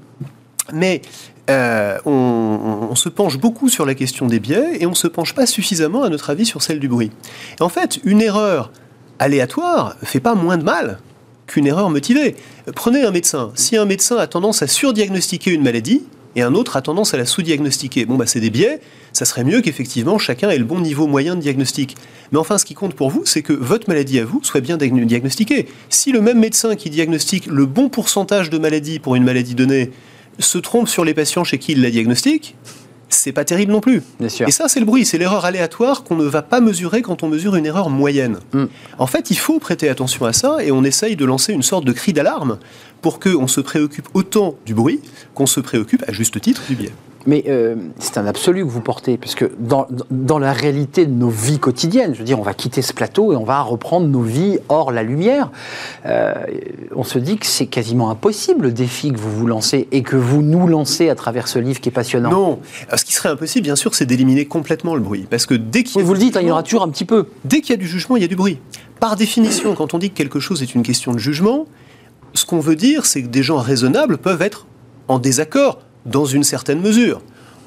Mais euh, on, se penche beaucoup sur la question des biais et on ne se penche pas suffisamment, à notre avis, sur celle du bruit. en fait, une erreur aléatoire fait pas moins de mal qu'une erreur motivée. Prenez un médecin. Si un médecin a tendance à surdiagnostiquer une maladie et un autre a tendance à la sous-diagnostiquer, bon bah c'est des biais. Ça serait mieux qu'effectivement chacun ait le bon niveau moyen de diagnostic. Mais enfin, ce qui compte pour vous, c'est que votre maladie à vous soit bien diagnostiquée. Si le même médecin qui diagnostique le bon pourcentage de maladies pour une maladie donnée se trompe sur les patients chez qui il la diagnostique, c'est pas terrible non plus. Et ça, c'est le bruit, c'est l'erreur aléatoire qu'on ne va pas mesurer quand on mesure une erreur moyenne. Mm. En fait, il faut prêter attention à ça et on essaye de lancer une sorte de cri d'alarme pour qu'on se préoccupe autant du bruit qu'on se préoccupe à juste titre du biais.
Mais euh, c'est un absolu que vous portez, puisque dans, dans, la réalité de nos vies quotidiennes, je veux dire, on va quitter ce plateau et on va reprendre nos vies hors la lumière. Euh, on se dit que c'est quasiment impossible le défi que vous vous lancez et que vous nous lancez à travers ce livre qui est passionnant.
Non, ce qui serait impossible, bien sûr, c'est d'éliminer complètement le bruit, parce que dès qu'il
vous le dites, hein, il y aura toujours un petit peu.
Dès qu'il y a du jugement, il y a du bruit. Par définition, quand on dit que quelque chose est une question de jugement, ce qu'on veut dire, c'est que des gens raisonnables peuvent être en désaccord dans une certaine mesure.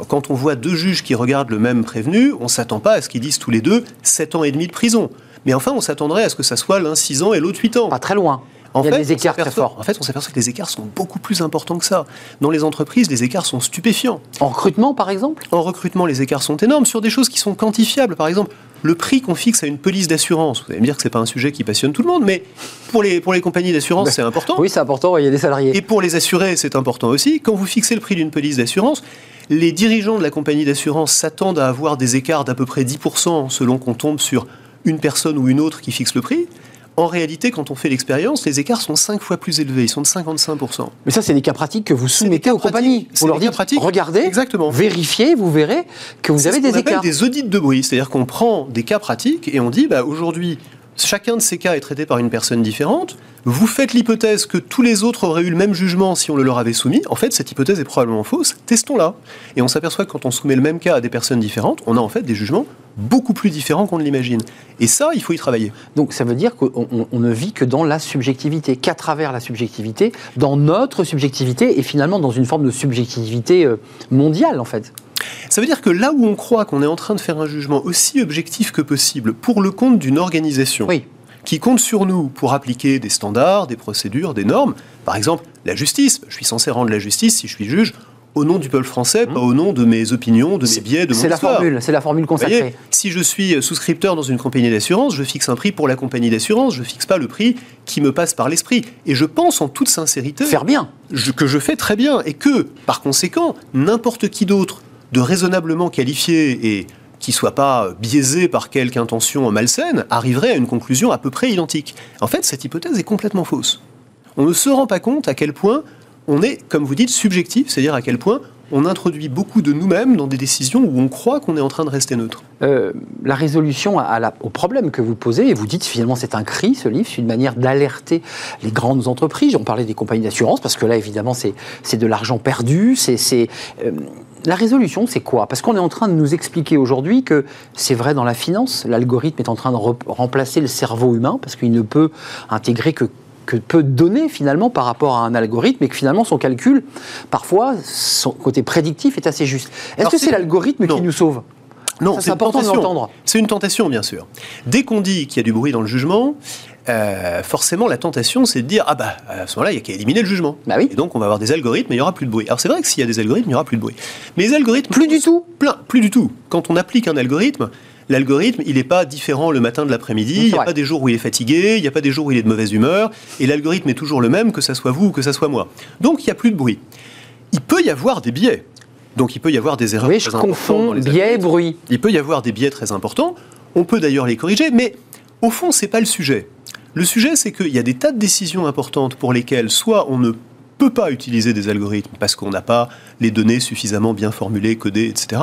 Quand on voit deux juges qui regardent le même prévenu, on ne s'attend pas à ce qu'ils disent tous les deux 7 ans et demi de prison. Mais enfin, on s'attendrait à ce que ça soit l'un 6 ans et l'autre 8 ans.
Pas très loin.
En
Il y
a
des écarts très forts.
En fait, on s'aperçoit que les écarts sont beaucoup plus importants que ça. Dans les entreprises, les écarts sont stupéfiants.
En recrutement, par exemple?
En recrutement, les écarts sont énormes sur des choses qui sont quantifiables. Par exemple, le prix qu'on fixe à une police d'assurance. Vous allez me dire que ce n'est pas un sujet qui passionne tout le monde, mais pour les, pour les compagnies d'assurance, c'est important.
Oui, c'est important, il y a des salariés.
Et pour les assurés, c'est important aussi. Quand vous fixez le prix d'une police d'assurance, les dirigeants de la compagnie d'assurance s'attendent à avoir des écarts d'à peu près 10% selon qu'on tombe sur une personne ou une autre qui fixe le prix. En réalité, quand on fait l'expérience, les écarts sont 5 fois plus élevés, ils sont de 55%.
Mais ça, c'est des cas pratiques que vous soumettez aux compagnies. Vous leur dites, regardez,
Exactement.
vérifiez, vous verrez que vous avez des écarts.
des audits de bruit, c'est-à-dire qu'on prend des cas pratiques et on dit, bah, aujourd'hui, chacun de ces cas est traité par une personne différente. Vous faites l'hypothèse que tous les autres auraient eu le même jugement si on le leur avait soumis. En fait, cette hypothèse est probablement fausse. Testons-la. Et on s'aperçoit que quand on soumet le même cas à des personnes différentes, on a en fait des jugements beaucoup plus différents qu'on ne l'imagine. Et ça, il faut y travailler.
Donc ça veut dire qu'on on ne vit que dans la subjectivité, qu'à travers la subjectivité, dans notre subjectivité et finalement dans une forme de subjectivité euh, mondiale en fait.
Ça veut dire que là où on croit qu'on est en train de faire un jugement aussi objectif que possible pour le compte d'une organisation qui compte sur nous pour appliquer des standards, des procédures, des normes, par exemple la justice, je suis censé rendre la justice si je suis juge, au nom du peuple français, pas au nom de mes opinions, de mes biais, de mon
C'est la formule, c'est la formule consacrée.
si je suis souscripteur dans une compagnie d'assurance, je fixe un prix pour la compagnie d'assurance, je fixe pas le prix qui me passe par l'esprit. Et je pense en toute sincérité
faire bien,
que je fais très bien et que par conséquent n'importe qui d'autre de raisonnablement qualifié et qui soit pas biaisé par quelque intention malsaine arriverait à une conclusion à peu près identique. En fait, cette hypothèse est complètement fausse. On ne se rend pas compte à quel point on est, comme vous dites, subjectif, c'est-à-dire à quel point on introduit beaucoup de nous-mêmes dans des décisions où on croit qu'on est en train de rester neutre.
Euh, la résolution au problème que vous posez, et vous dites finalement c'est un cri, ce livre, c'est une manière d'alerter les grandes entreprises. On parlait des compagnies d'assurance, parce que là évidemment c'est de l'argent perdu. C'est euh, la résolution, c'est quoi? Parce qu'on est en train de nous expliquer aujourd'hui que c'est vrai dans la finance, l'algorithme est en train de remplacer le cerveau humain, parce qu'il ne peut intégrer que que peut donner finalement par rapport à un algorithme et que finalement son calcul, parfois, son côté prédictif est assez juste. Est-ce que c'est l'algorithme qui nous sauve?
Non, c'est important d'entendre. C'est une tentation, bien sûr. Dès qu'on dit qu'il y a du bruit dans le jugement, euh, forcément, la tentation, c'est de dire ah bah à ce moment-là, il y a qu'à éliminer le jugement.
Bah oui.
Et donc, on va avoir des algorithmes, et il n'y aura plus de bruit. Alors c'est vrai que s'il y a des algorithmes, il n'y aura plus de bruit. Mais les algorithmes
plus du tout,
plein, plus du tout. Quand on applique un algorithme, l'algorithme, il n'est pas différent le matin de l'après-midi. Il n'y a pas des jours où il est fatigué, il n'y a pas des jours où il est de mauvaise humeur. Et l'algorithme est toujours le même, que ça soit vous ou que ça soit moi. Donc il n'y a plus de bruit. Il peut y avoir des biais. Donc il peut y avoir des erreurs.
Oui, je confonds biais et bruit.
Il peut y avoir des biais très importants. On peut d'ailleurs les corriger, mais au fond, c'est pas le sujet. Le sujet, c'est qu'il y a des tas de décisions importantes pour lesquelles soit on ne peut pas utiliser des algorithmes parce qu'on n'a pas les données suffisamment bien formulées, codées, etc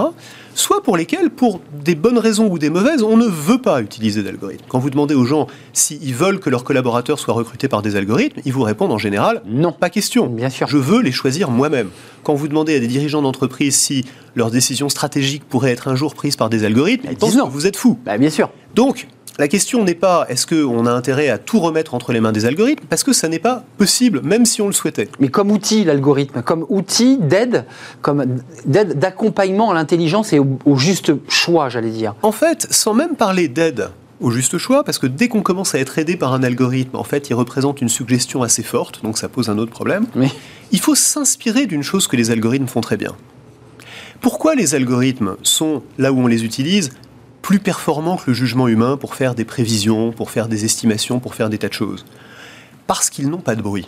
soit pour lesquels, pour des bonnes raisons ou des mauvaises, on ne veut pas utiliser d'algorithmes. Quand vous demandez aux gens s'ils veulent que leurs collaborateurs soient recrutés par des algorithmes, ils vous répondent en général
non,
pas question.
Bien sûr.
Je veux les choisir moi-même. Quand vous demandez à des dirigeants d'entreprise si leurs décisions stratégiques pourraient être un jour prises par des algorithmes, ils, pensent que vous êtes fou.
Bah, bien sûr.
Donc, la question n'est pas est-ce qu'on a intérêt à tout remettre entre les mains des algorithmes, parce que ça n'est pas possible, même si on le souhaitait.
Mais comme outil, l'algorithme, comme outil d'aide, comme d'aide, d'accompagnement à l'intelligence et au, juste choix, j'allais dire.
En fait, sans même parler d'aide au juste choix, parce que dès qu'on commence à être aidé par un algorithme, en fait, il représente une suggestion assez forte, donc ça pose un autre problème.
Mais...
Il faut s'inspirer d'une chose que les algorithmes font très bien. Pourquoi les algorithmes sont, là où on les utilise, plus performant que le jugement humain pour faire des prévisions, pour faire des estimations, pour faire des tas de choses. Parce qu'ils n'ont pas de bruit,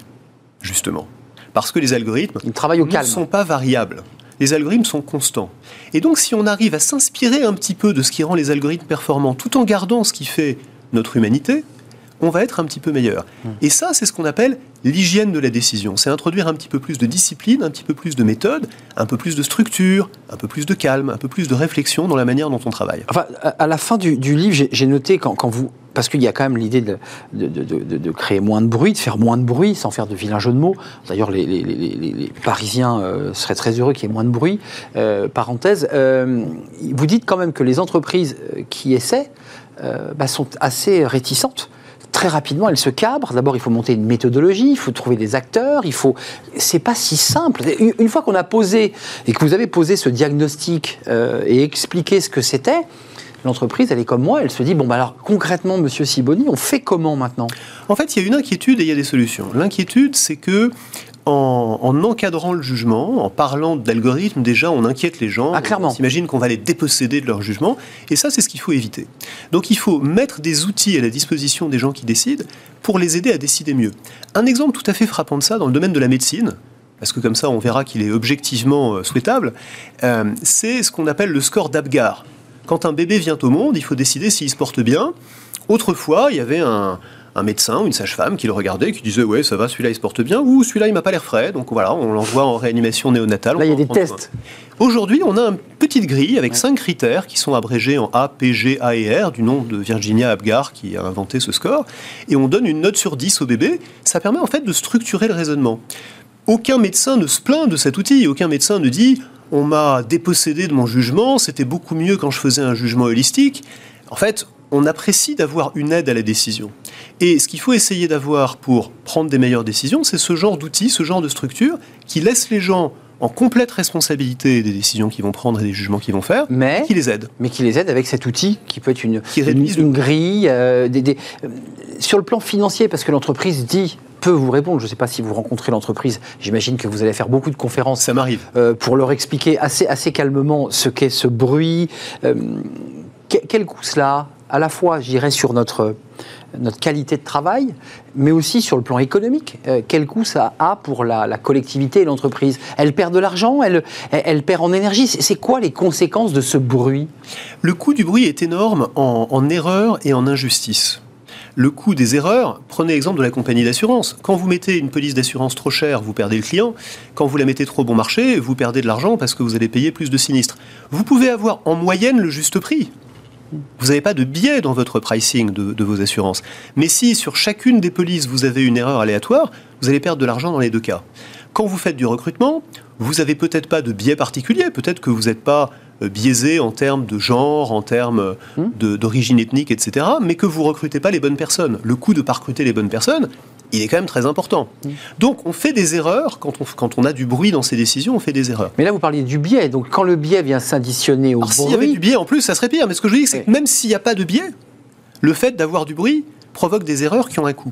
justement. Parce que les algorithmes
ne
sont pas variables. Les algorithmes sont constants. Et donc si on arrive à s'inspirer un petit peu de ce qui rend les algorithmes performants tout en gardant ce qui fait notre humanité, on va être un petit peu meilleur. Hmm. Et ça, c'est ce qu'on appelle l'hygiène de la décision. C'est introduire un petit peu plus de discipline, un petit peu plus de méthode, un peu plus de structure, un peu plus de calme, un peu plus de réflexion dans la manière dont on travaille.
Enfin, à la fin du, livre, j'ai noté quand, vous parce qu'il y a quand même l'idée de, de, créer moins de bruit, de faire moins de bruit, sans faire de vilain jeu de mots. D'ailleurs, les, Parisiens euh, seraient très heureux qu'il y ait moins de bruit. Euh, parenthèse, euh, vous dites quand même que les entreprises qui essaient bah, sont assez réticentes très rapidement, elle se cabre. D'abord, il faut monter une méthodologie, il faut trouver des acteurs, il faut. C'est pas si simple. Une fois qu'on a posé et que vous avez posé ce diagnostic euh, et expliqué ce que c'était, l'entreprise, elle est comme moi, elle se dit bon, bah alors concrètement, monsieur Siboni, on fait comment maintenant?
En fait, il y a une inquiétude et il y a des solutions. L'inquiétude, c'est que en, encadrant le jugement, en parlant d'algorithmes, déjà, on inquiète les gens.
Ah, clairement.
On s'imagine qu'on va les déposséder de leur jugement. Et ça, c'est ce qu'il faut éviter. Donc, il faut mettre des outils à la disposition des gens qui décident pour les aider à décider mieux. Un exemple tout à fait frappant de ça, dans le domaine de la médecine, parce que comme ça, on verra qu'il est objectivement euh, souhaitable, euh, c'est ce qu'on appelle le score d'Abgar. Quand un bébé vient au monde, il faut décider s'il se porte bien. Autrefois, il y avait un, un médecin ou une sage-femme qui le regardait, qui disait ouais ça va, celui-là il se porte bien, ou celui-là il m'a pas l'air frais, donc voilà, on l'envoie en réanimation néonatale.
Là il y a des tests.
Aujourd'hui on a une petite grille avec cinq critères qui sont abrégés en A, P, G, A et R du nom de Virginia Abgar qui a inventé ce score, et on donne une note sur 10 au bébé. Ça permet en fait de structurer le raisonnement. Aucun médecin ne se plaint de cet outil, aucun médecin ne dit on m'a dépossédé de mon jugement, c'était beaucoup mieux quand je faisais un jugement holistique. En fait, on apprécie d'avoir une aide à la décision. Et ce qu'il faut essayer d'avoir pour prendre des meilleures décisions, c'est ce genre d'outils, ce genre de structure qui laisse les gens en complète responsabilité des décisions qu'ils vont prendre et des jugements qu'ils vont faire,
mais
qui les aide.
Mais qui les aide avec cet outil qui peut être une,
Qui
une,
réduise le-
une grille. euh, des- des- euh, sur le plan financier, parce que l'entreprise dit peut vous répondre. Je ne sais pas si vous rencontrez l'entreprise. J'imagine que vous allez faire beaucoup de conférences
Ça m'arrive.
euh, pour leur expliquer assez, assez calmement ce qu'est ce bruit. Que- quel coût cela À la fois, je dirais, sur notre, notre qualité de travail, mais aussi sur le plan économique. Euh, quel coût ça a pour la, collectivité et l'entreprise? Elle perd de l'argent elle, elle, perd en énergie C'est c'est quoi les conséquences de ce bruit?
Le coût du bruit est énorme en, en erreur et en injustice. Le coût des erreurs, prenez l'exemple de la compagnie d'assurance. Quand vous mettez une police d'assurance trop chère, vous perdez le client. Quand vous la mettez trop bon marché, vous perdez de l'argent parce que vous allez payer plus de sinistres. Vous pouvez avoir en moyenne le juste prix. Vous n'avez pas de biais dans votre pricing de, de vos assurances. Mais si sur chacune des polices vous avez une erreur aléatoire, vous allez perdre de l'argent dans les deux cas. Quand vous faites du recrutement, vous n'avez peut-être pas de biais particulier. Peut-être que vous n'êtes pas euh, biaisé en termes de genre, en termes
Hmm.
de- d'origine ethnique, etc. Mais que vous recrutez pas les bonnes personnes. Le coût de ne pas recruter les bonnes personnes, il est quand même très important.
Hmm.
Donc on fait des erreurs. Quand on, quand on a du bruit dans ces décisions, on fait des erreurs.
Mais là, vous parliez du biais. Donc, quand le biais vient s'additionner au
Alors, s'il y avait
bruit,
du biais en plus, ça serait pire. Mais ce que je veux dire, c'est que même s'il n'y a pas de biais, le fait d'avoir du bruit provoque des erreurs qui ont un coût.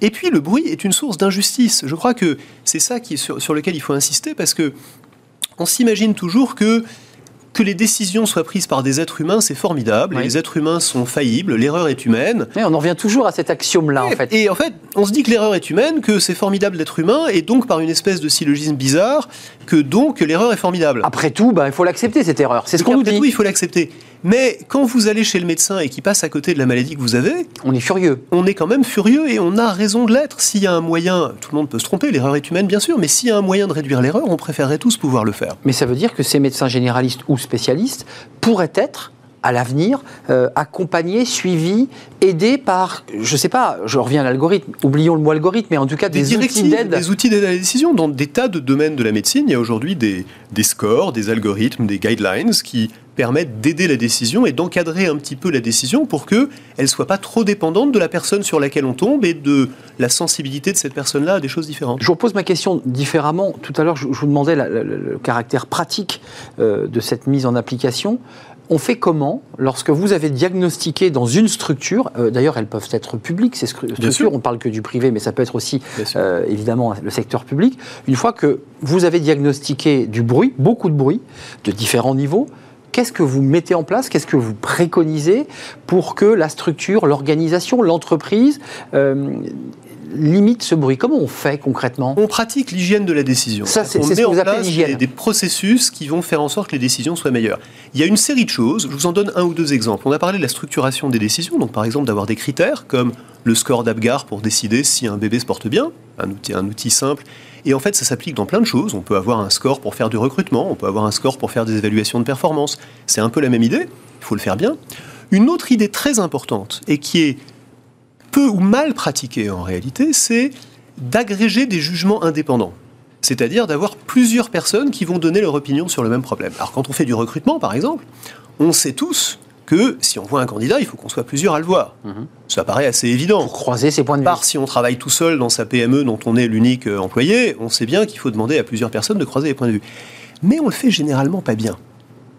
Et puis, le bruit est une source d'injustice. Je crois que c'est ça qui, sur, sur lequel il faut insister parce que on s'imagine toujours que que les décisions soient prises par des êtres humains, c'est formidable.
Oui.
Les êtres humains sont faillibles, l'erreur est humaine.
Ouais, on en revient toujours à cet axiome-là, en
Et-
fait.
Et en fait, on se dit que l'erreur est humaine, que c'est formidable d'être humain, et donc par une espèce de syllogisme bizarre, que donc l'erreur est formidable.
Après tout, bah, il faut l'accepter, cette erreur. C'est ce qu'on nous dit.
tout, il faut l'accepter. Mais quand vous allez chez le médecin et qu'il passe à côté de la maladie que vous avez,
On est furieux.
on est quand même furieux et on a raison de l'être. S'il y a un moyen, tout le monde peut se tromper, l'erreur est humaine bien sûr, mais s'il y a un moyen de réduire l'erreur, on préférerait tous pouvoir le faire.
Mais ça veut dire que ces médecins généralistes ou spécialistes pourraient être, à l'avenir, euh, accompagnés, suivis, aidés par, je sais pas, je reviens à l'algorithme, oublions le mot algorithme, mais en tout cas
Des,
des, outils d'aide.
des outils d'aide à la décision. Dans des tas de domaines de la médecine, il y a aujourd'hui des, des scores, des algorithmes, des guidelines qui permettent d'aider la décision et d'encadrer un petit peu la décision pour qu'elle ne soit pas trop dépendante de la personne sur laquelle on tombe et de la sensibilité de cette personne-là à des choses différentes.
Je vous repose ma question différemment. Tout à l'heure, je, vous demandais la- la- la- le caractère pratique euh, de cette mise en application. On fait comment lorsque vous avez diagnostiqué dans une structure, euh, d'ailleurs elles peuvent être publiques, ces stru- structures,
sûr.
on parle que du privé, mais ça peut être aussi euh, évidemment le secteur public, une fois que vous avez diagnostiqué du bruit, beaucoup de bruit, de différents niveaux, qu'est-ce que vous mettez en place, qu'est-ce que vous préconisez pour que la structure, l'organisation, l'entreprise euh, limite ce bruit Comment on fait concrètement?
On pratique l'hygiène de la décision.
Ça, c'est-
on
c'est ce
met
que
en
vous
place des, des processus qui vont faire en sorte que les décisions soient meilleures. Il y a une série de choses, je vous en donne un ou deux exemples. On a parlé de la structuration des décisions, donc par exemple d'avoir des critères comme le score d'Apgar pour décider si un bébé se porte bien, un outil, un outil simple. Et en fait, ça s'applique dans plein de choses. On peut avoir un score pour faire du recrutement, on peut avoir un score pour faire des évaluations de performance. C'est un peu la même idée, il faut le faire bien. Une autre idée très importante et qui est peu ou mal pratiquée en réalité, c'est d'agréger des jugements indépendants. C'est-à-dire d'avoir plusieurs personnes qui vont donner leur opinion sur le même problème. Alors quand on fait du recrutement, par exemple, on sait tous que si on voit un candidat, il faut qu'on soit plusieurs à le voir.
Mhm.
Ça paraît assez évident.
pour croiser ces points de vue
Par si on travaille tout seul dans sa PME dont on est l'unique euh, employé, on sait bien qu'il faut demander à plusieurs personnes de croiser les points de vue. Mais on le fait généralement pas bien.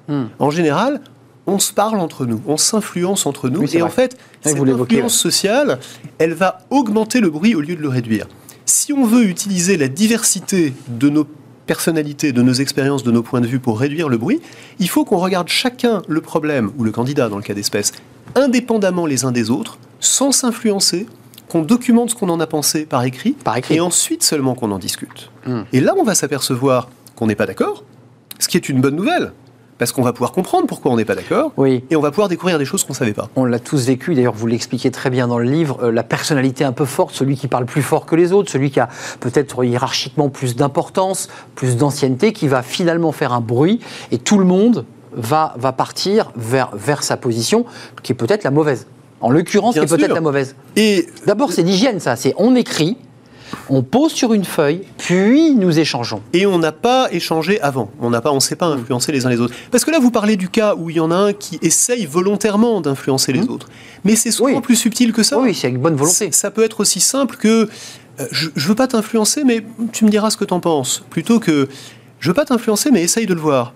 Hmm.
En général, on se parle entre nous, on s'influence entre nous,
Oui,
et en fait,
Oui,
cette
vous
influence sociale, elle va augmenter le bruit au lieu de le réduire. Si on veut utiliser la diversité de nos personnalités, de nos expériences, de nos points de vue pour réduire le bruit, il faut qu'on regarde chacun le problème, ou le candidat dans le cas d'espèce, indépendamment les uns des autres, sans s'influencer, qu'on documente ce qu'on en a pensé par écrit,
Par écrit.
et ensuite seulement qu'on en discute.
Hmm.
Et là, on va s'apercevoir qu'on n'est pas d'accord, ce qui est une bonne nouvelle, parce qu'on va pouvoir comprendre pourquoi on n'est pas d'accord,
Oui.
et on va pouvoir découvrir des choses qu'on ne savait pas.
On l'a tous vécu, d'ailleurs vous l'expliquez très bien dans le livre, euh, la personnalité un peu forte, celui qui parle plus fort que les autres, celui qui a peut-être hiérarchiquement plus d'importance, plus d'ancienneté, qui va finalement faire un bruit, et tout le monde va, va partir vers, vers sa position, qui est peut-être la mauvaise. En l'occurrence, qui est peut-être la mauvaise.
Et
D'abord, c'est l'hygiène, ça. C'est on écrit, On pose sur une feuille, puis nous échangeons.
Et on n'a pas échangé avant. On n'a pas, on s'est pas influencé les uns les autres. Parce que là, vous parlez du cas où il y en a un qui essaye volontairement d'influencer les
Mmh.
autres. Mais c'est souvent
Oui.
plus subtil que ça.
Oui, c'est avec bonne volonté.
Ça peut être aussi simple que euh, je, je veux pas t'influencer, mais tu me diras ce que t'en penses. Plutôt que je veux pas t'influencer, mais essaye de le voir.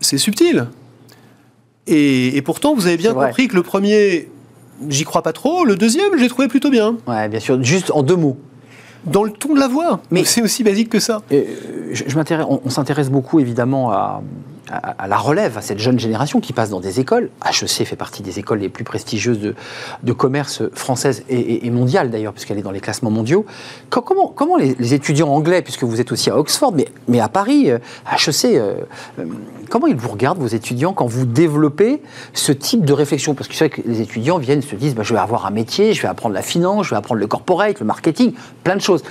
C'est subtil. Et, et pourtant, vous avez bien compris que le premier, j'y crois pas trop. Le deuxième, j'ai trouvé plutôt bien.
Ouais, bien sûr. Juste en deux mots.
Dans le ton de la voix.
Mais-
c'est aussi basique que ça.
Euh, je, je m'intéresse- on, on s'intéresse beaucoup évidemment à, à- la relève, à cette jeune génération qui passe dans des écoles. HEC fait partie des écoles les plus prestigieuses de, de commerce française et, mondiale d'ailleurs, puisqu'elle est dans les classements mondiaux. Co- comment comment les, étudiants anglais, puisque vous êtes aussi à Oxford, mais, mais à Paris, euh, HEC, euh, euh, comment ils vous regardent, vos étudiants, quand vous développez ce type de réflexion? Parce que c'est vrai que les étudiants viennent se disent, bah, je vais avoir un métier, je vais apprendre la finance, je vais apprendre le corporate, le marketing, plein de choses.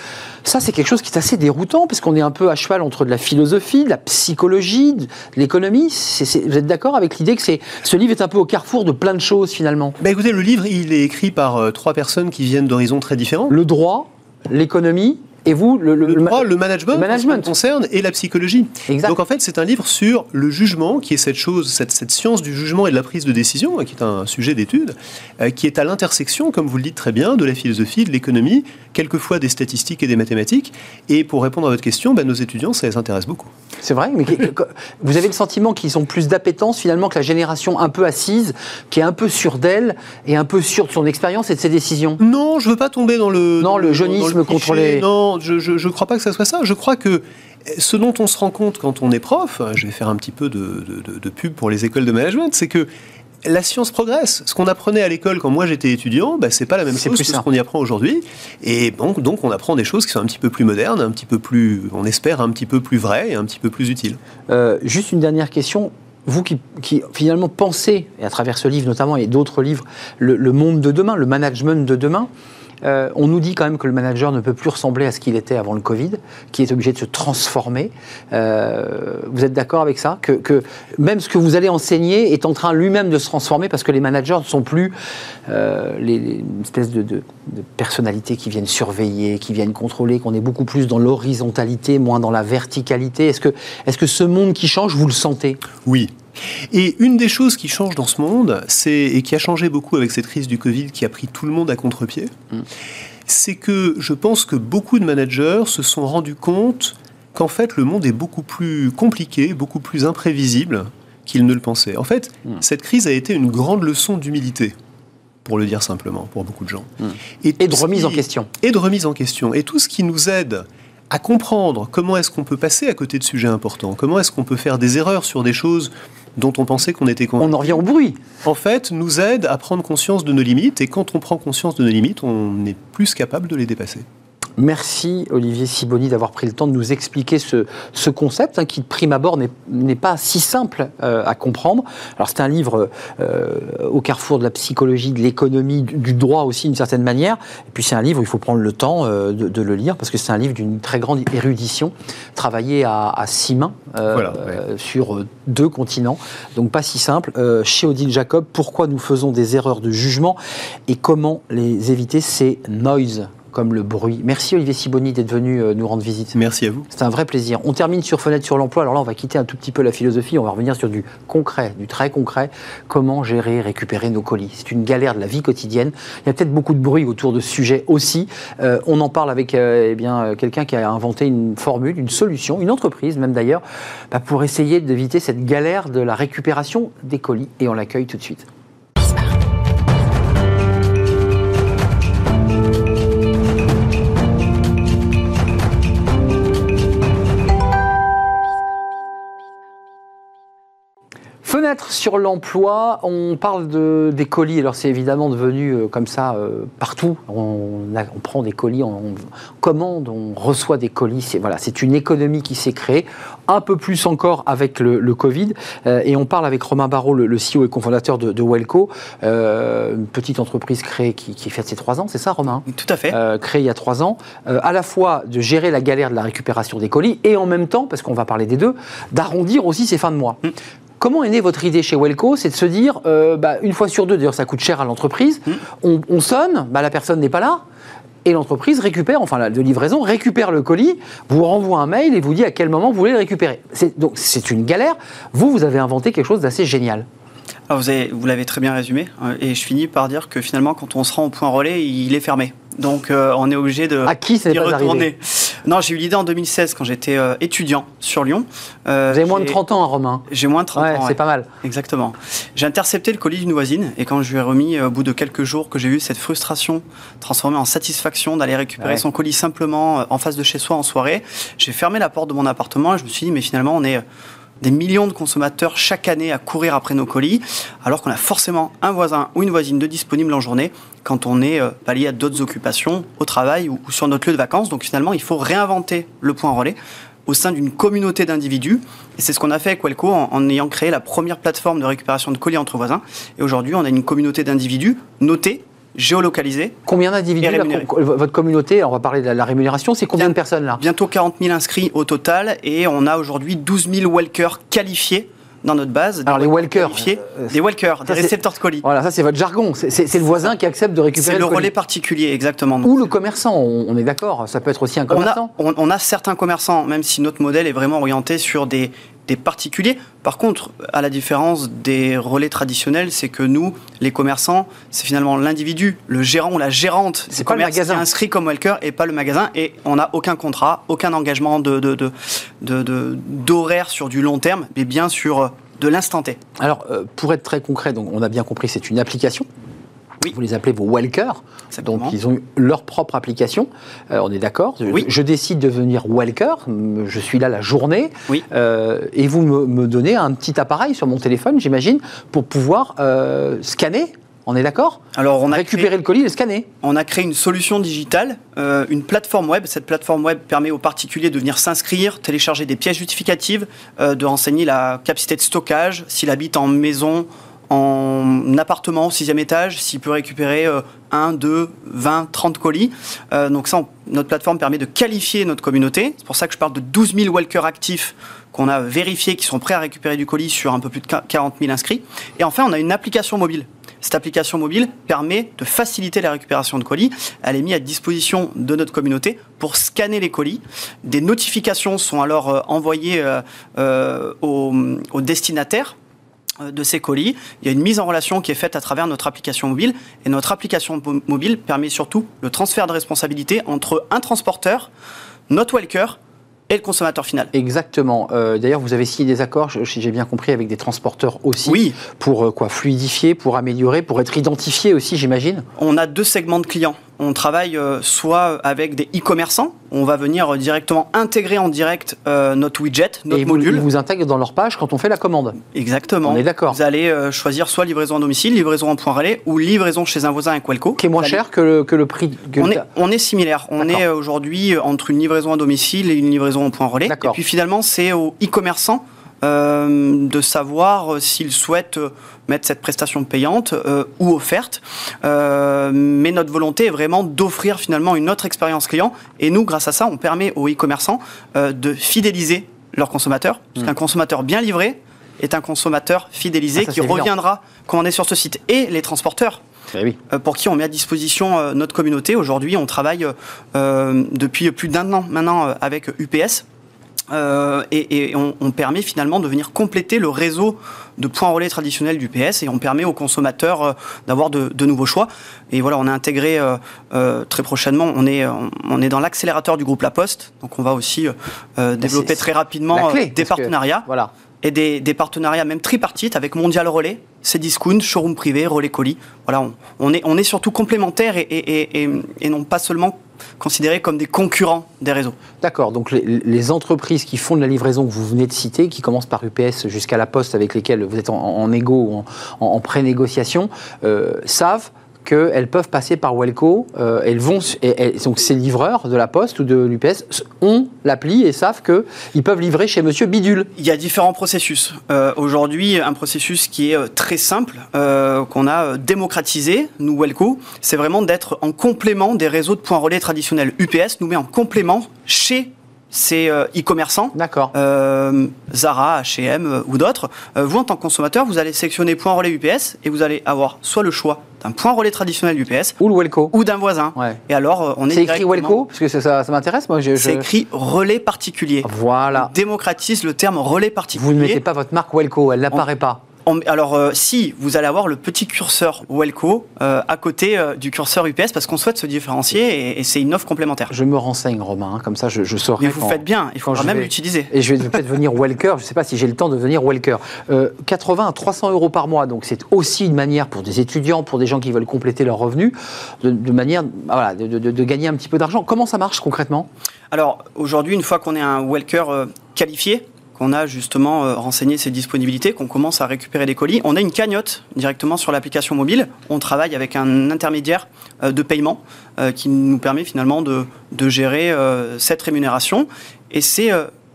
Ça, c'est quelque chose qui est assez déroutant, parce qu'on est un peu à cheval entre de la philosophie, de la psychologie, de l'économie. Vous êtes d'accord avec l'idée que c'est, ce livre est un peu au carrefour de plein de choses, finalement?
Bah écoutez, le livre, il est écrit par euh, trois personnes qui viennent d'horizons très différents.
Le droit, l'économie, et vous, le, le-
le
le-
droit, le management,
le management.
concerne, et la psychologie.
Exact.
Donc en fait, c'est un livre sur le jugement, qui est cette chose, cette, cette science du jugement et de la prise de décision, hein, qui est un sujet d'étude, euh, qui est à l'intersection, comme vous le dites très bien, de la philosophie, de l'économie, quelquefois des statistiques et des mathématiques. Et pour répondre à votre question, bah, nos étudiants, ça les intéresse beaucoup.
C'est vrai, mais vous avez le sentiment qu'ils ont plus d'appétence finalement que la génération un peu assise, qui est un peu sûre d'elle et un peu sûre de son expérience et de ses décisions?
Non, je veux pas tomber dans le
Non,
dans
le jeunisme contre les-
Non, je, je crois pas que ça soit ça. Je crois que ce dont on se rend compte quand on est prof, je vais faire un petit peu de, de- de- de pub pour les écoles de management, c'est que la science progresse. Ce qu'on apprenait à l'école quand moi j'étais étudiant, bah, c'est pas la même chose
plus
que ce qu'on y apprend aujourd'hui. Et donc, donc on apprend des choses qui sont un petit peu plus modernes, un petit peu plus, on espère, un petit peu plus vraies et un petit peu plus utiles.
Euh, juste une dernière question. Vous qui, qui, finalement pensez, et à travers ce livre notamment et d'autres livres, le, le monde de demain, le management de demain, euh, on nous dit quand même que le manager ne peut plus ressembler à ce qu'il était avant le Covid, qui est obligé de se transformer. Euh, vous êtes d'accord avec ça? Que, même ce que vous allez enseigner est en train lui-même de se transformer parce que les managers ne sont plus euh, les, les- une espèce de, de, de personnalités qui viennent surveiller, qui viennent contrôler, qu'on est beaucoup plus dans l'horizontalité, moins dans la verticalité. Est-ce que, est-ce que ce monde qui change, vous le sentez?
Oui. Et une des choses qui change dans ce monde, c'est et qui a changé beaucoup avec cette crise du Covid qui a pris tout le monde à contre-pied, c'est que je pense que beaucoup de managers se sont rendus compte qu'en fait le monde est beaucoup plus compliqué, beaucoup plus imprévisible qu'ils ne le pensaient. En fait, cette crise a été une grande leçon d'humilité, pour le dire simplement, pour beaucoup de gens.
Et
tout
de remise en question.
et de remise en question. Et tout ce qui nous aide à comprendre comment est-ce qu'on peut passer à côté de sujets importants, comment est-ce qu'on peut faire des erreurs sur des choses dont on pensait qu'on était
On
convaincu,
en revient au bruit.
en fait, nous aide à prendre conscience de nos limites. Et quand on prend conscience de nos limites, on est plus capable de les dépasser.
Merci Olivier Siboni d'avoir pris le temps de nous expliquer ce, ce concept hein, qui de prime abord n'est- pas si simple euh, à comprendre. Alors c'est un livre euh, au carrefour de la psychologie, de l'économie, du, du droit aussi d'une certaine manière. Et puis c'est un livre il faut prendre le temps euh, de, de le lire parce que c'est un livre d'une très grande érudition, travaillé à, à six mains
Voilà, ouais.
sur deux continents. Donc pas si simple. Chez Odile Jacob, pourquoi nous faisons des erreurs de jugement et comment les éviter C'est noise comme le bruit. Merci Olivier Siboni d'être venu euh, nous rendre visite.
Merci à vous.
C'est un vrai plaisir. On termine sur Fenêtre sur l'emploi. Alors là, on va quitter un tout petit peu la philosophie. On va revenir sur du concret, du très concret. Comment gérer, récupérer nos colis? C'est une galère de la vie quotidienne. Il y a peut-être beaucoup de bruit autour de ce sujet aussi. Euh, on en parle avec euh, eh bien quelqu'un qui a inventé une formule, une solution, une entreprise même d'ailleurs, bah, pour essayer d'éviter cette galère de la récupération des colis. Et on l'accueille tout de suite. Fenêtre sur l'emploi, on parle de, des colis. Alors c'est évidemment devenu euh, comme ça euh, partout. On, a- on prend des colis, on, on commande, on reçoit des colis. C'est voilà, c'est une économie qui s'est créée, un peu plus encore avec le, le Covid. Euh, et on parle avec Romain Barrault, le, le CEO et cofondateur de, de Welco, une petite entreprise créée qui, qui fête ses trois ans. C'est ça, Romain?
Tout à fait.
euh, créé il y a trois ans, à la fois de gérer la galère de la récupération des colis et en même temps, parce qu'on va parler des deux, d'arrondir aussi ses fins de mois. Comment est née votre idée chez Welco? C'est de se dire, euh, bah, une fois sur deux, d'ailleurs ça coûte cher à l'entreprise, on, on sonne, bah, la personne n'est pas là. et l'entreprise récupère, enfin la de livraison, récupère le colis, vous renvoie un mail et vous dit à quel moment vous voulez le récupérer. C'est- Donc c'est une galère. Vous, vous avez inventé quelque chose d'assez génial.
Alors, vous avez- vous l'avez très bien résumé, euh, et je finis par dire que finalement, quand on se rend au point relais, il est fermé. Donc, euh, on est obligé de
À qui arrivé
retourner. Non, j'ai eu l'idée en 2016 quand j'étais euh, étudiant sur Lyon. Euh,
Vous avez moins de
j'ai-
30 ans, hein, Romain.
J'ai moins de 30
Ouais,
ans.
c'est
ouais.
pas mal.
Exactement. J'ai intercepté le colis d'une voisine et quand je lui ai remis, euh, au bout de quelques jours, que j'ai eu cette frustration transformée en satisfaction d'aller récupérer
Ouais.
son colis simplement en face de chez soi en soirée, j'ai fermé la porte de mon appartement et je me suis dit, mais finalement, on est des millions de consommateurs chaque année à courir après nos colis, alors qu'on a forcément un voisin ou une voisine de disponible en journée quand on est euh, pas lié à d'autres occupations, au travail ou, ou sur notre lieu de vacances. Donc finalement, il faut réinventer le point relais au sein d'une communauté d'individus. Et c'est ce qu'on a fait avec Welco en, en ayant créé la première plateforme de récupération de colis entre voisins. Et aujourd'hui, on a une communauté d'individus notés, géolocalisés.
Combien d'individus Votre communauté, on va parler de la, rémunération, c'est combien
Bien.
de personnes là?
Bientôt 40 000 inscrits au total. Et on a aujourd'hui 12 000 walkers qualifiés dans notre base. Des
Alors les walkers, euh,
des walkers, des
c'est-
récepteurs de colis.
Voilà, ça c'est votre jargon. C'est le voisin qui accepte de récupérer
C'est le
colis.
relais particulier, exactement.
Ou le commerçant, on, est d'accord. Ça peut être aussi un
on a,
commerçant.
on, on a certains commerçants, même si notre modèle est vraiment orienté sur des, des particuliers. Par contre, à la différence des relais traditionnels, c'est que nous, les commerçants, c'est finalement l'individu, le gérant ou la gérante
C'est pas le magasin.
qui est inscrit comme Welker et pas le magasin. Et on n'a aucun contrat, aucun engagement de, de, de, de- de- d'horaire sur du long terme, mais bien sur euh, de l'instant T.
Alors, euh, pour être très concret, donc on a bien compris, c'est une application.
Oui.
Vous les appelez vos walkers.
Exactement.
Donc, ils ont eu leur propre application. Euh, on est d'accord. Je-
Oui.
Je décide de devenir walker. Je suis là la journée.
Oui.
Euh, et vous me, me donnez un petit appareil sur mon téléphone, j'imagine, pour pouvoir euh, scanner. On est d'accord?
Alors, on a
Récupérer
créé-
le colis et le scanner.
On a créé une solution digitale, euh, une plateforme web. Cette plateforme web permet aux particuliers de venir s'inscrire, télécharger des pièces justificatives, euh, de renseigner la capacité de stockage, s'il habite en maison, en appartement au sixième étage, s'il peut récupérer euh, 1, 2, 20, 30 colis. Euh, donc ça, notre plateforme permet de qualifier notre communauté. C'est pour ça que je parle de 12 000 walkers actifs qu'on a vérifiés, qui sont prêts à récupérer du colis sur un peu plus de 40 000 inscrits. Et enfin, on a une application mobile. Cette application mobile permet de faciliter la récupération de colis. Elle est mise à disposition de notre communauté pour scanner les colis. Des notifications sont alors euh, envoyées euh, aux, destinataires de ces colis. Il y a une mise en relation qui est faite à travers notre application mobile. Et notre application mo- mobile permet surtout le transfert de responsabilité entre un transporteur, notre walker et le consommateur final.
Exactement. Euh, D'ailleurs, vous avez signé des accords, si j'ai bien compris, avec des transporteurs aussi.
Oui,
Pour euh, quoi Fluidifier, pour améliorer, pour être identifié aussi, j'imagine?
On a deux segments de clients. On travaille euh, soit avec des e-commerçants, on va venir euh, directement intégrer en direct euh, notre widget, notre
Et ils vous,
module.
ils vous intègrent dans leur page quand on fait la commande.
Exactement.
On est d'accord.
Vous allez choisir soit livraison à domicile, livraison en point relais ou livraison chez un voisin avec Welco.
Qui est moins
allez-
cher que le, que le prix. que
On est, on est similaire. On est aujourd'hui entre une livraison à domicile et une livraison en point relais. Et puis finalement, c'est aux e-commerçants de savoir euh, s'ils souhaitent euh, mettre cette prestation payante euh, ou offerte. Euh, mais notre volonté est vraiment d'offrir finalement une autre expérience client. Et nous, grâce à ça, on permet aux e-commerçants euh, de fidéliser leurs consommateurs. Parce qu'un consommateur bien livré est un consommateur fidélisé
Hmm. Ah, ça,
qui
c'est évident.
reviendra quand on est sur ce site. Et les transporteurs
Eh oui.
euh, pour qui on met à disposition euh, notre communauté. Aujourd'hui, on travaille euh, depuis plus d'un an maintenant euh, avec UPS. Euh, et, et on, on permet finalement de venir compléter le réseau de points relais traditionnels d'UPS et on permet aux consommateurs euh, d'avoir de, de nouveaux choix. Et voilà, on a intégré euh, euh, très prochainement, on est, on, est dans l'accélérateur du groupe La Poste, donc on va aussi euh, euh, développer très rapidement
clé,
des
que-
partenariats
Voilà.
et des, des partenariats même tripartites avec Mondial Relais, Cdiscount, Showroom Privé, Relais Colis. Voilà, on, on est, on est surtout complémentaires et, et- et non pas seulement considérés comme des concurrents des réseaux.
D'accord. Donc les, entreprises qui font de la livraison que vous venez de citer, qui commencent par UPS jusqu'à la Poste, avec lesquelles vous êtes en, en égo ou en pré-négociation, euh, savent qu'elles peuvent passer par Welco. euh, elles vont, et, donc ces livreurs de la Poste ou de l'UPS ont l'appli et savent qu'ils peuvent livrer chez Monsieur Bidule.
Il y a différents processus. Euh, Aujourd'hui, un processus qui est euh, très simple, qu'on a démocratisé, nous, Welco, c'est vraiment d'être en complément des réseaux de points relais traditionnels. UPS nous met en complément chez ces euh, e-commerçants,
D'accord.
euh, Zara, H&M ou d'autres, euh, vous en tant que consommateur, vous allez sélectionner point relais UPS et vous allez avoir soit le choix d'un point relais traditionnel UPS
Ou le Welco.
ou d'un voisin.
Ouais.
Et alors, on est
C'est écrit Welco Parce que ça, ça, ça m'intéresse, moi. je-
C'est écrit relais particulier.
Voilà.
On démocratise le terme relais particulier.
Vous ne mettez pas votre marque Welco, elle n'apparaît pas.
Alors, euh, si, vous allez avoir le petit curseur Welco euh, à côté euh, du curseur UPS parce qu'on souhaite se différencier et, et c'est une offre complémentaire.
Je me renseigne, Romain, hein, comme ça je, je saurai.
Mais vous
quand-
faites bien, il
quand
faudra même l'utiliser.
Et je vais peut-être devenir Welker, je ne sais pas si j'ai le temps de devenir Welker. Euh, 80 à 300 euros par mois, donc c'est aussi une manière pour des étudiants, pour des gens qui veulent compléter leurs revenus, de, de manière voilà, de, de- de gagner un petit peu d'argent. Comment ça marche concrètement?
Alors, aujourd'hui, une fois qu'on est un Welker qualifié, qu'on a justement euh, renseigné ses disponibilités, qu'on commence à récupérer des colis, on a une cagnotte directement sur l'application mobile. On travaille avec un intermédiaire euh, de paiement euh, qui nous permet finalement de, gérer cette rémunération. Et c'est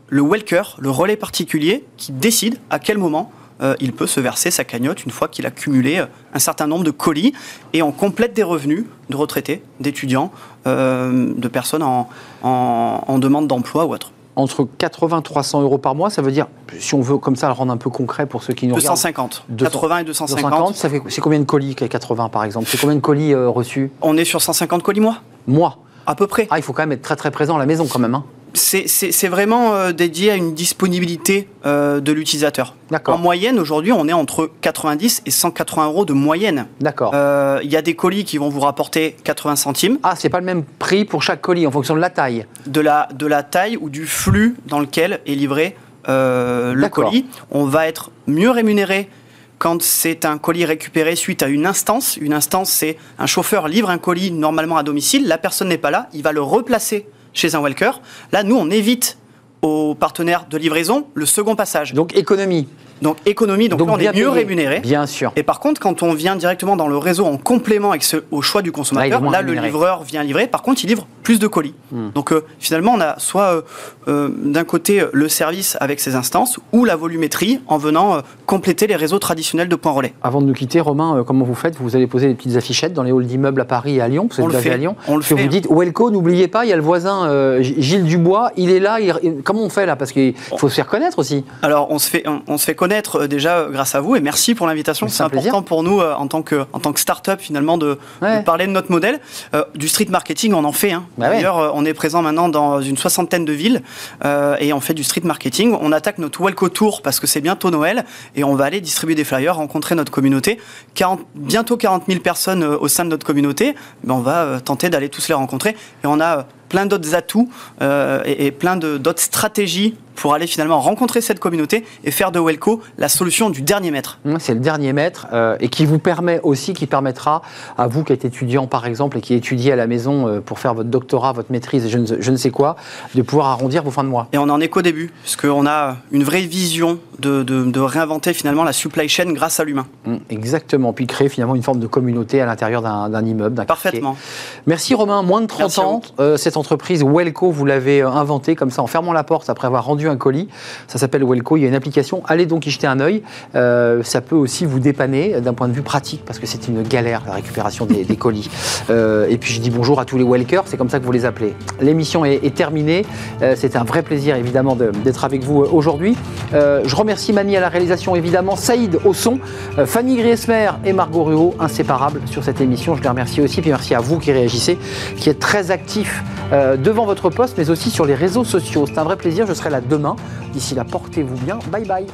le Welker, le relais particulier, qui décide à quel moment il peut se verser sa cagnotte une fois qu'il a cumulé un certain nombre de colis et on complète des revenus de retraités, d'étudiants, de personnes en demande d'emploi ou autre.
Entre 80 et 300 euros par mois, ça veut dire, si on veut comme ça le rendre un peu concret pour ceux qui nous regardent.
250.
200.
80 et 250.
250, ça fait, c'est combien de colis que 80 par exemple? C'est combien de colis euh, reçus?
On est sur 150 colis mois,
Mois
à peu près.
Ah, il faut quand même être très très présent à la maison quand même. hein.
C'est- vraiment euh, dédié à une disponibilité euh, de l'utilisateur. En moyenne, aujourd'hui, on est entre 90 et 180 euros de moyenne.
D'accord.
Euh, Il y a des colis qui vont vous rapporter 80 centimes.
Ah, c'est pas le même prix pour chaque colis en fonction de la taille.
de la, de la taille ou du flux dans lequel est livré euh, le colis. On va être mieux rémunéré quand c'est un colis récupéré suite à une instance. Une instance, c'est un chauffeur livre un colis normalement à domicile, la personne n'est pas là, il va le replacer chez un welker. Là, nous, on évite aux partenaires de livraison le second passage.
Donc économie.
Donc économie, donc, là, on est mieux rémunéré.
Bien sûr.
Et par contre, quand on vient directement dans le réseau en complément avec ce, au choix du consommateur, là, le livreur vient livrer. Par contre, il livre plus de colis.
Hmm.
Donc euh, finalement, on a soit euh, euh, d'un côté le service avec ses instances ou la volumétrie en venant compléter les réseaux traditionnels de points relais.
Avant de nous quitter, Romain, comment vous faites? Vous allez poser des petites affichettes dans les halls d'immeubles à Paris et à Lyon, parce que
On
vous à Lyon.
on le
que
fait,
vous dites, Welco, n'oubliez pas, il y a le voisin Gilles Dubois, il est là. il- comment on fait là? Parce qu'il faut se faire connaître aussi.
Alors, on se fait, on, on se fait connaître euh, déjà euh, grâce à vous et merci pour l'invitation.
C'est
important
plaisir.
pour nous euh, en tant que en tant que start-up finalement de,
Ouais.
de parler de notre modèle. Euh, du street marketing, on en fait. hein.
Bah.
D'ailleurs, on est présent maintenant dans une soixantaine de villes euh, et on fait du street marketing. On attaque notre Welco Tour parce que c'est bientôt Noël et on va aller distribuer des flyers, rencontrer notre communauté. 40 bientôt 40 000 personnes au sein de notre communauté. Ben, on va tenter d'aller tous les rencontrer et on a plein d'autres atouts euh, et, et plein d'autres stratégies pour aller finalement rencontrer cette communauté et faire de Welco la solution du dernier mètre.
C'est le dernier mètre euh, et qui vous permet aussi, qui permettra à vous qui êtes étudiant par exemple et qui étudiez à la maison euh, pour faire votre doctorat, votre maîtrise et je ne, je ne sais quoi, de pouvoir arrondir vos fins de mois.
Et on en est qu'au début, puisqu'on a une vraie vision de, de- de réinventer finalement la supply chain grâce à l'humain.
Hum, Exactement. Puis créer finalement une forme de communauté à l'intérieur d'un immeuble, d'un quartier.
Parfaitement.
Merci Romain, moins de 30
Merci à
ans, euh, cette entreprise Welco, vous l'avez inventée comme ça en fermant la porte après avoir rendu un colis. Ça s'appelle Welco, il y a une application, allez donc y jeter un œil. Euh, ça peut aussi vous dépanner d'un point de vue pratique parce que c'est une galère la récupération des, colis. Euh, et puis je dis bonjour à tous les Welkers, c'est comme ça que vous les appelez. L'émission est, terminée, Euh, c'est un vrai plaisir évidemment de- d'être avec vous aujourd'hui. Je remercie Mani à la réalisation évidemment, Saïd au son, Fanny Griesmer et Margot Ruot, inséparables sur cette émission. Je les remercie aussi, puis merci à vous qui réagissez, qui êtes très actifs devant votre poste, mais aussi sur les réseaux sociaux. C'est un vrai plaisir, je serai là demain. D'ici là, portez-vous bien. Bye bye.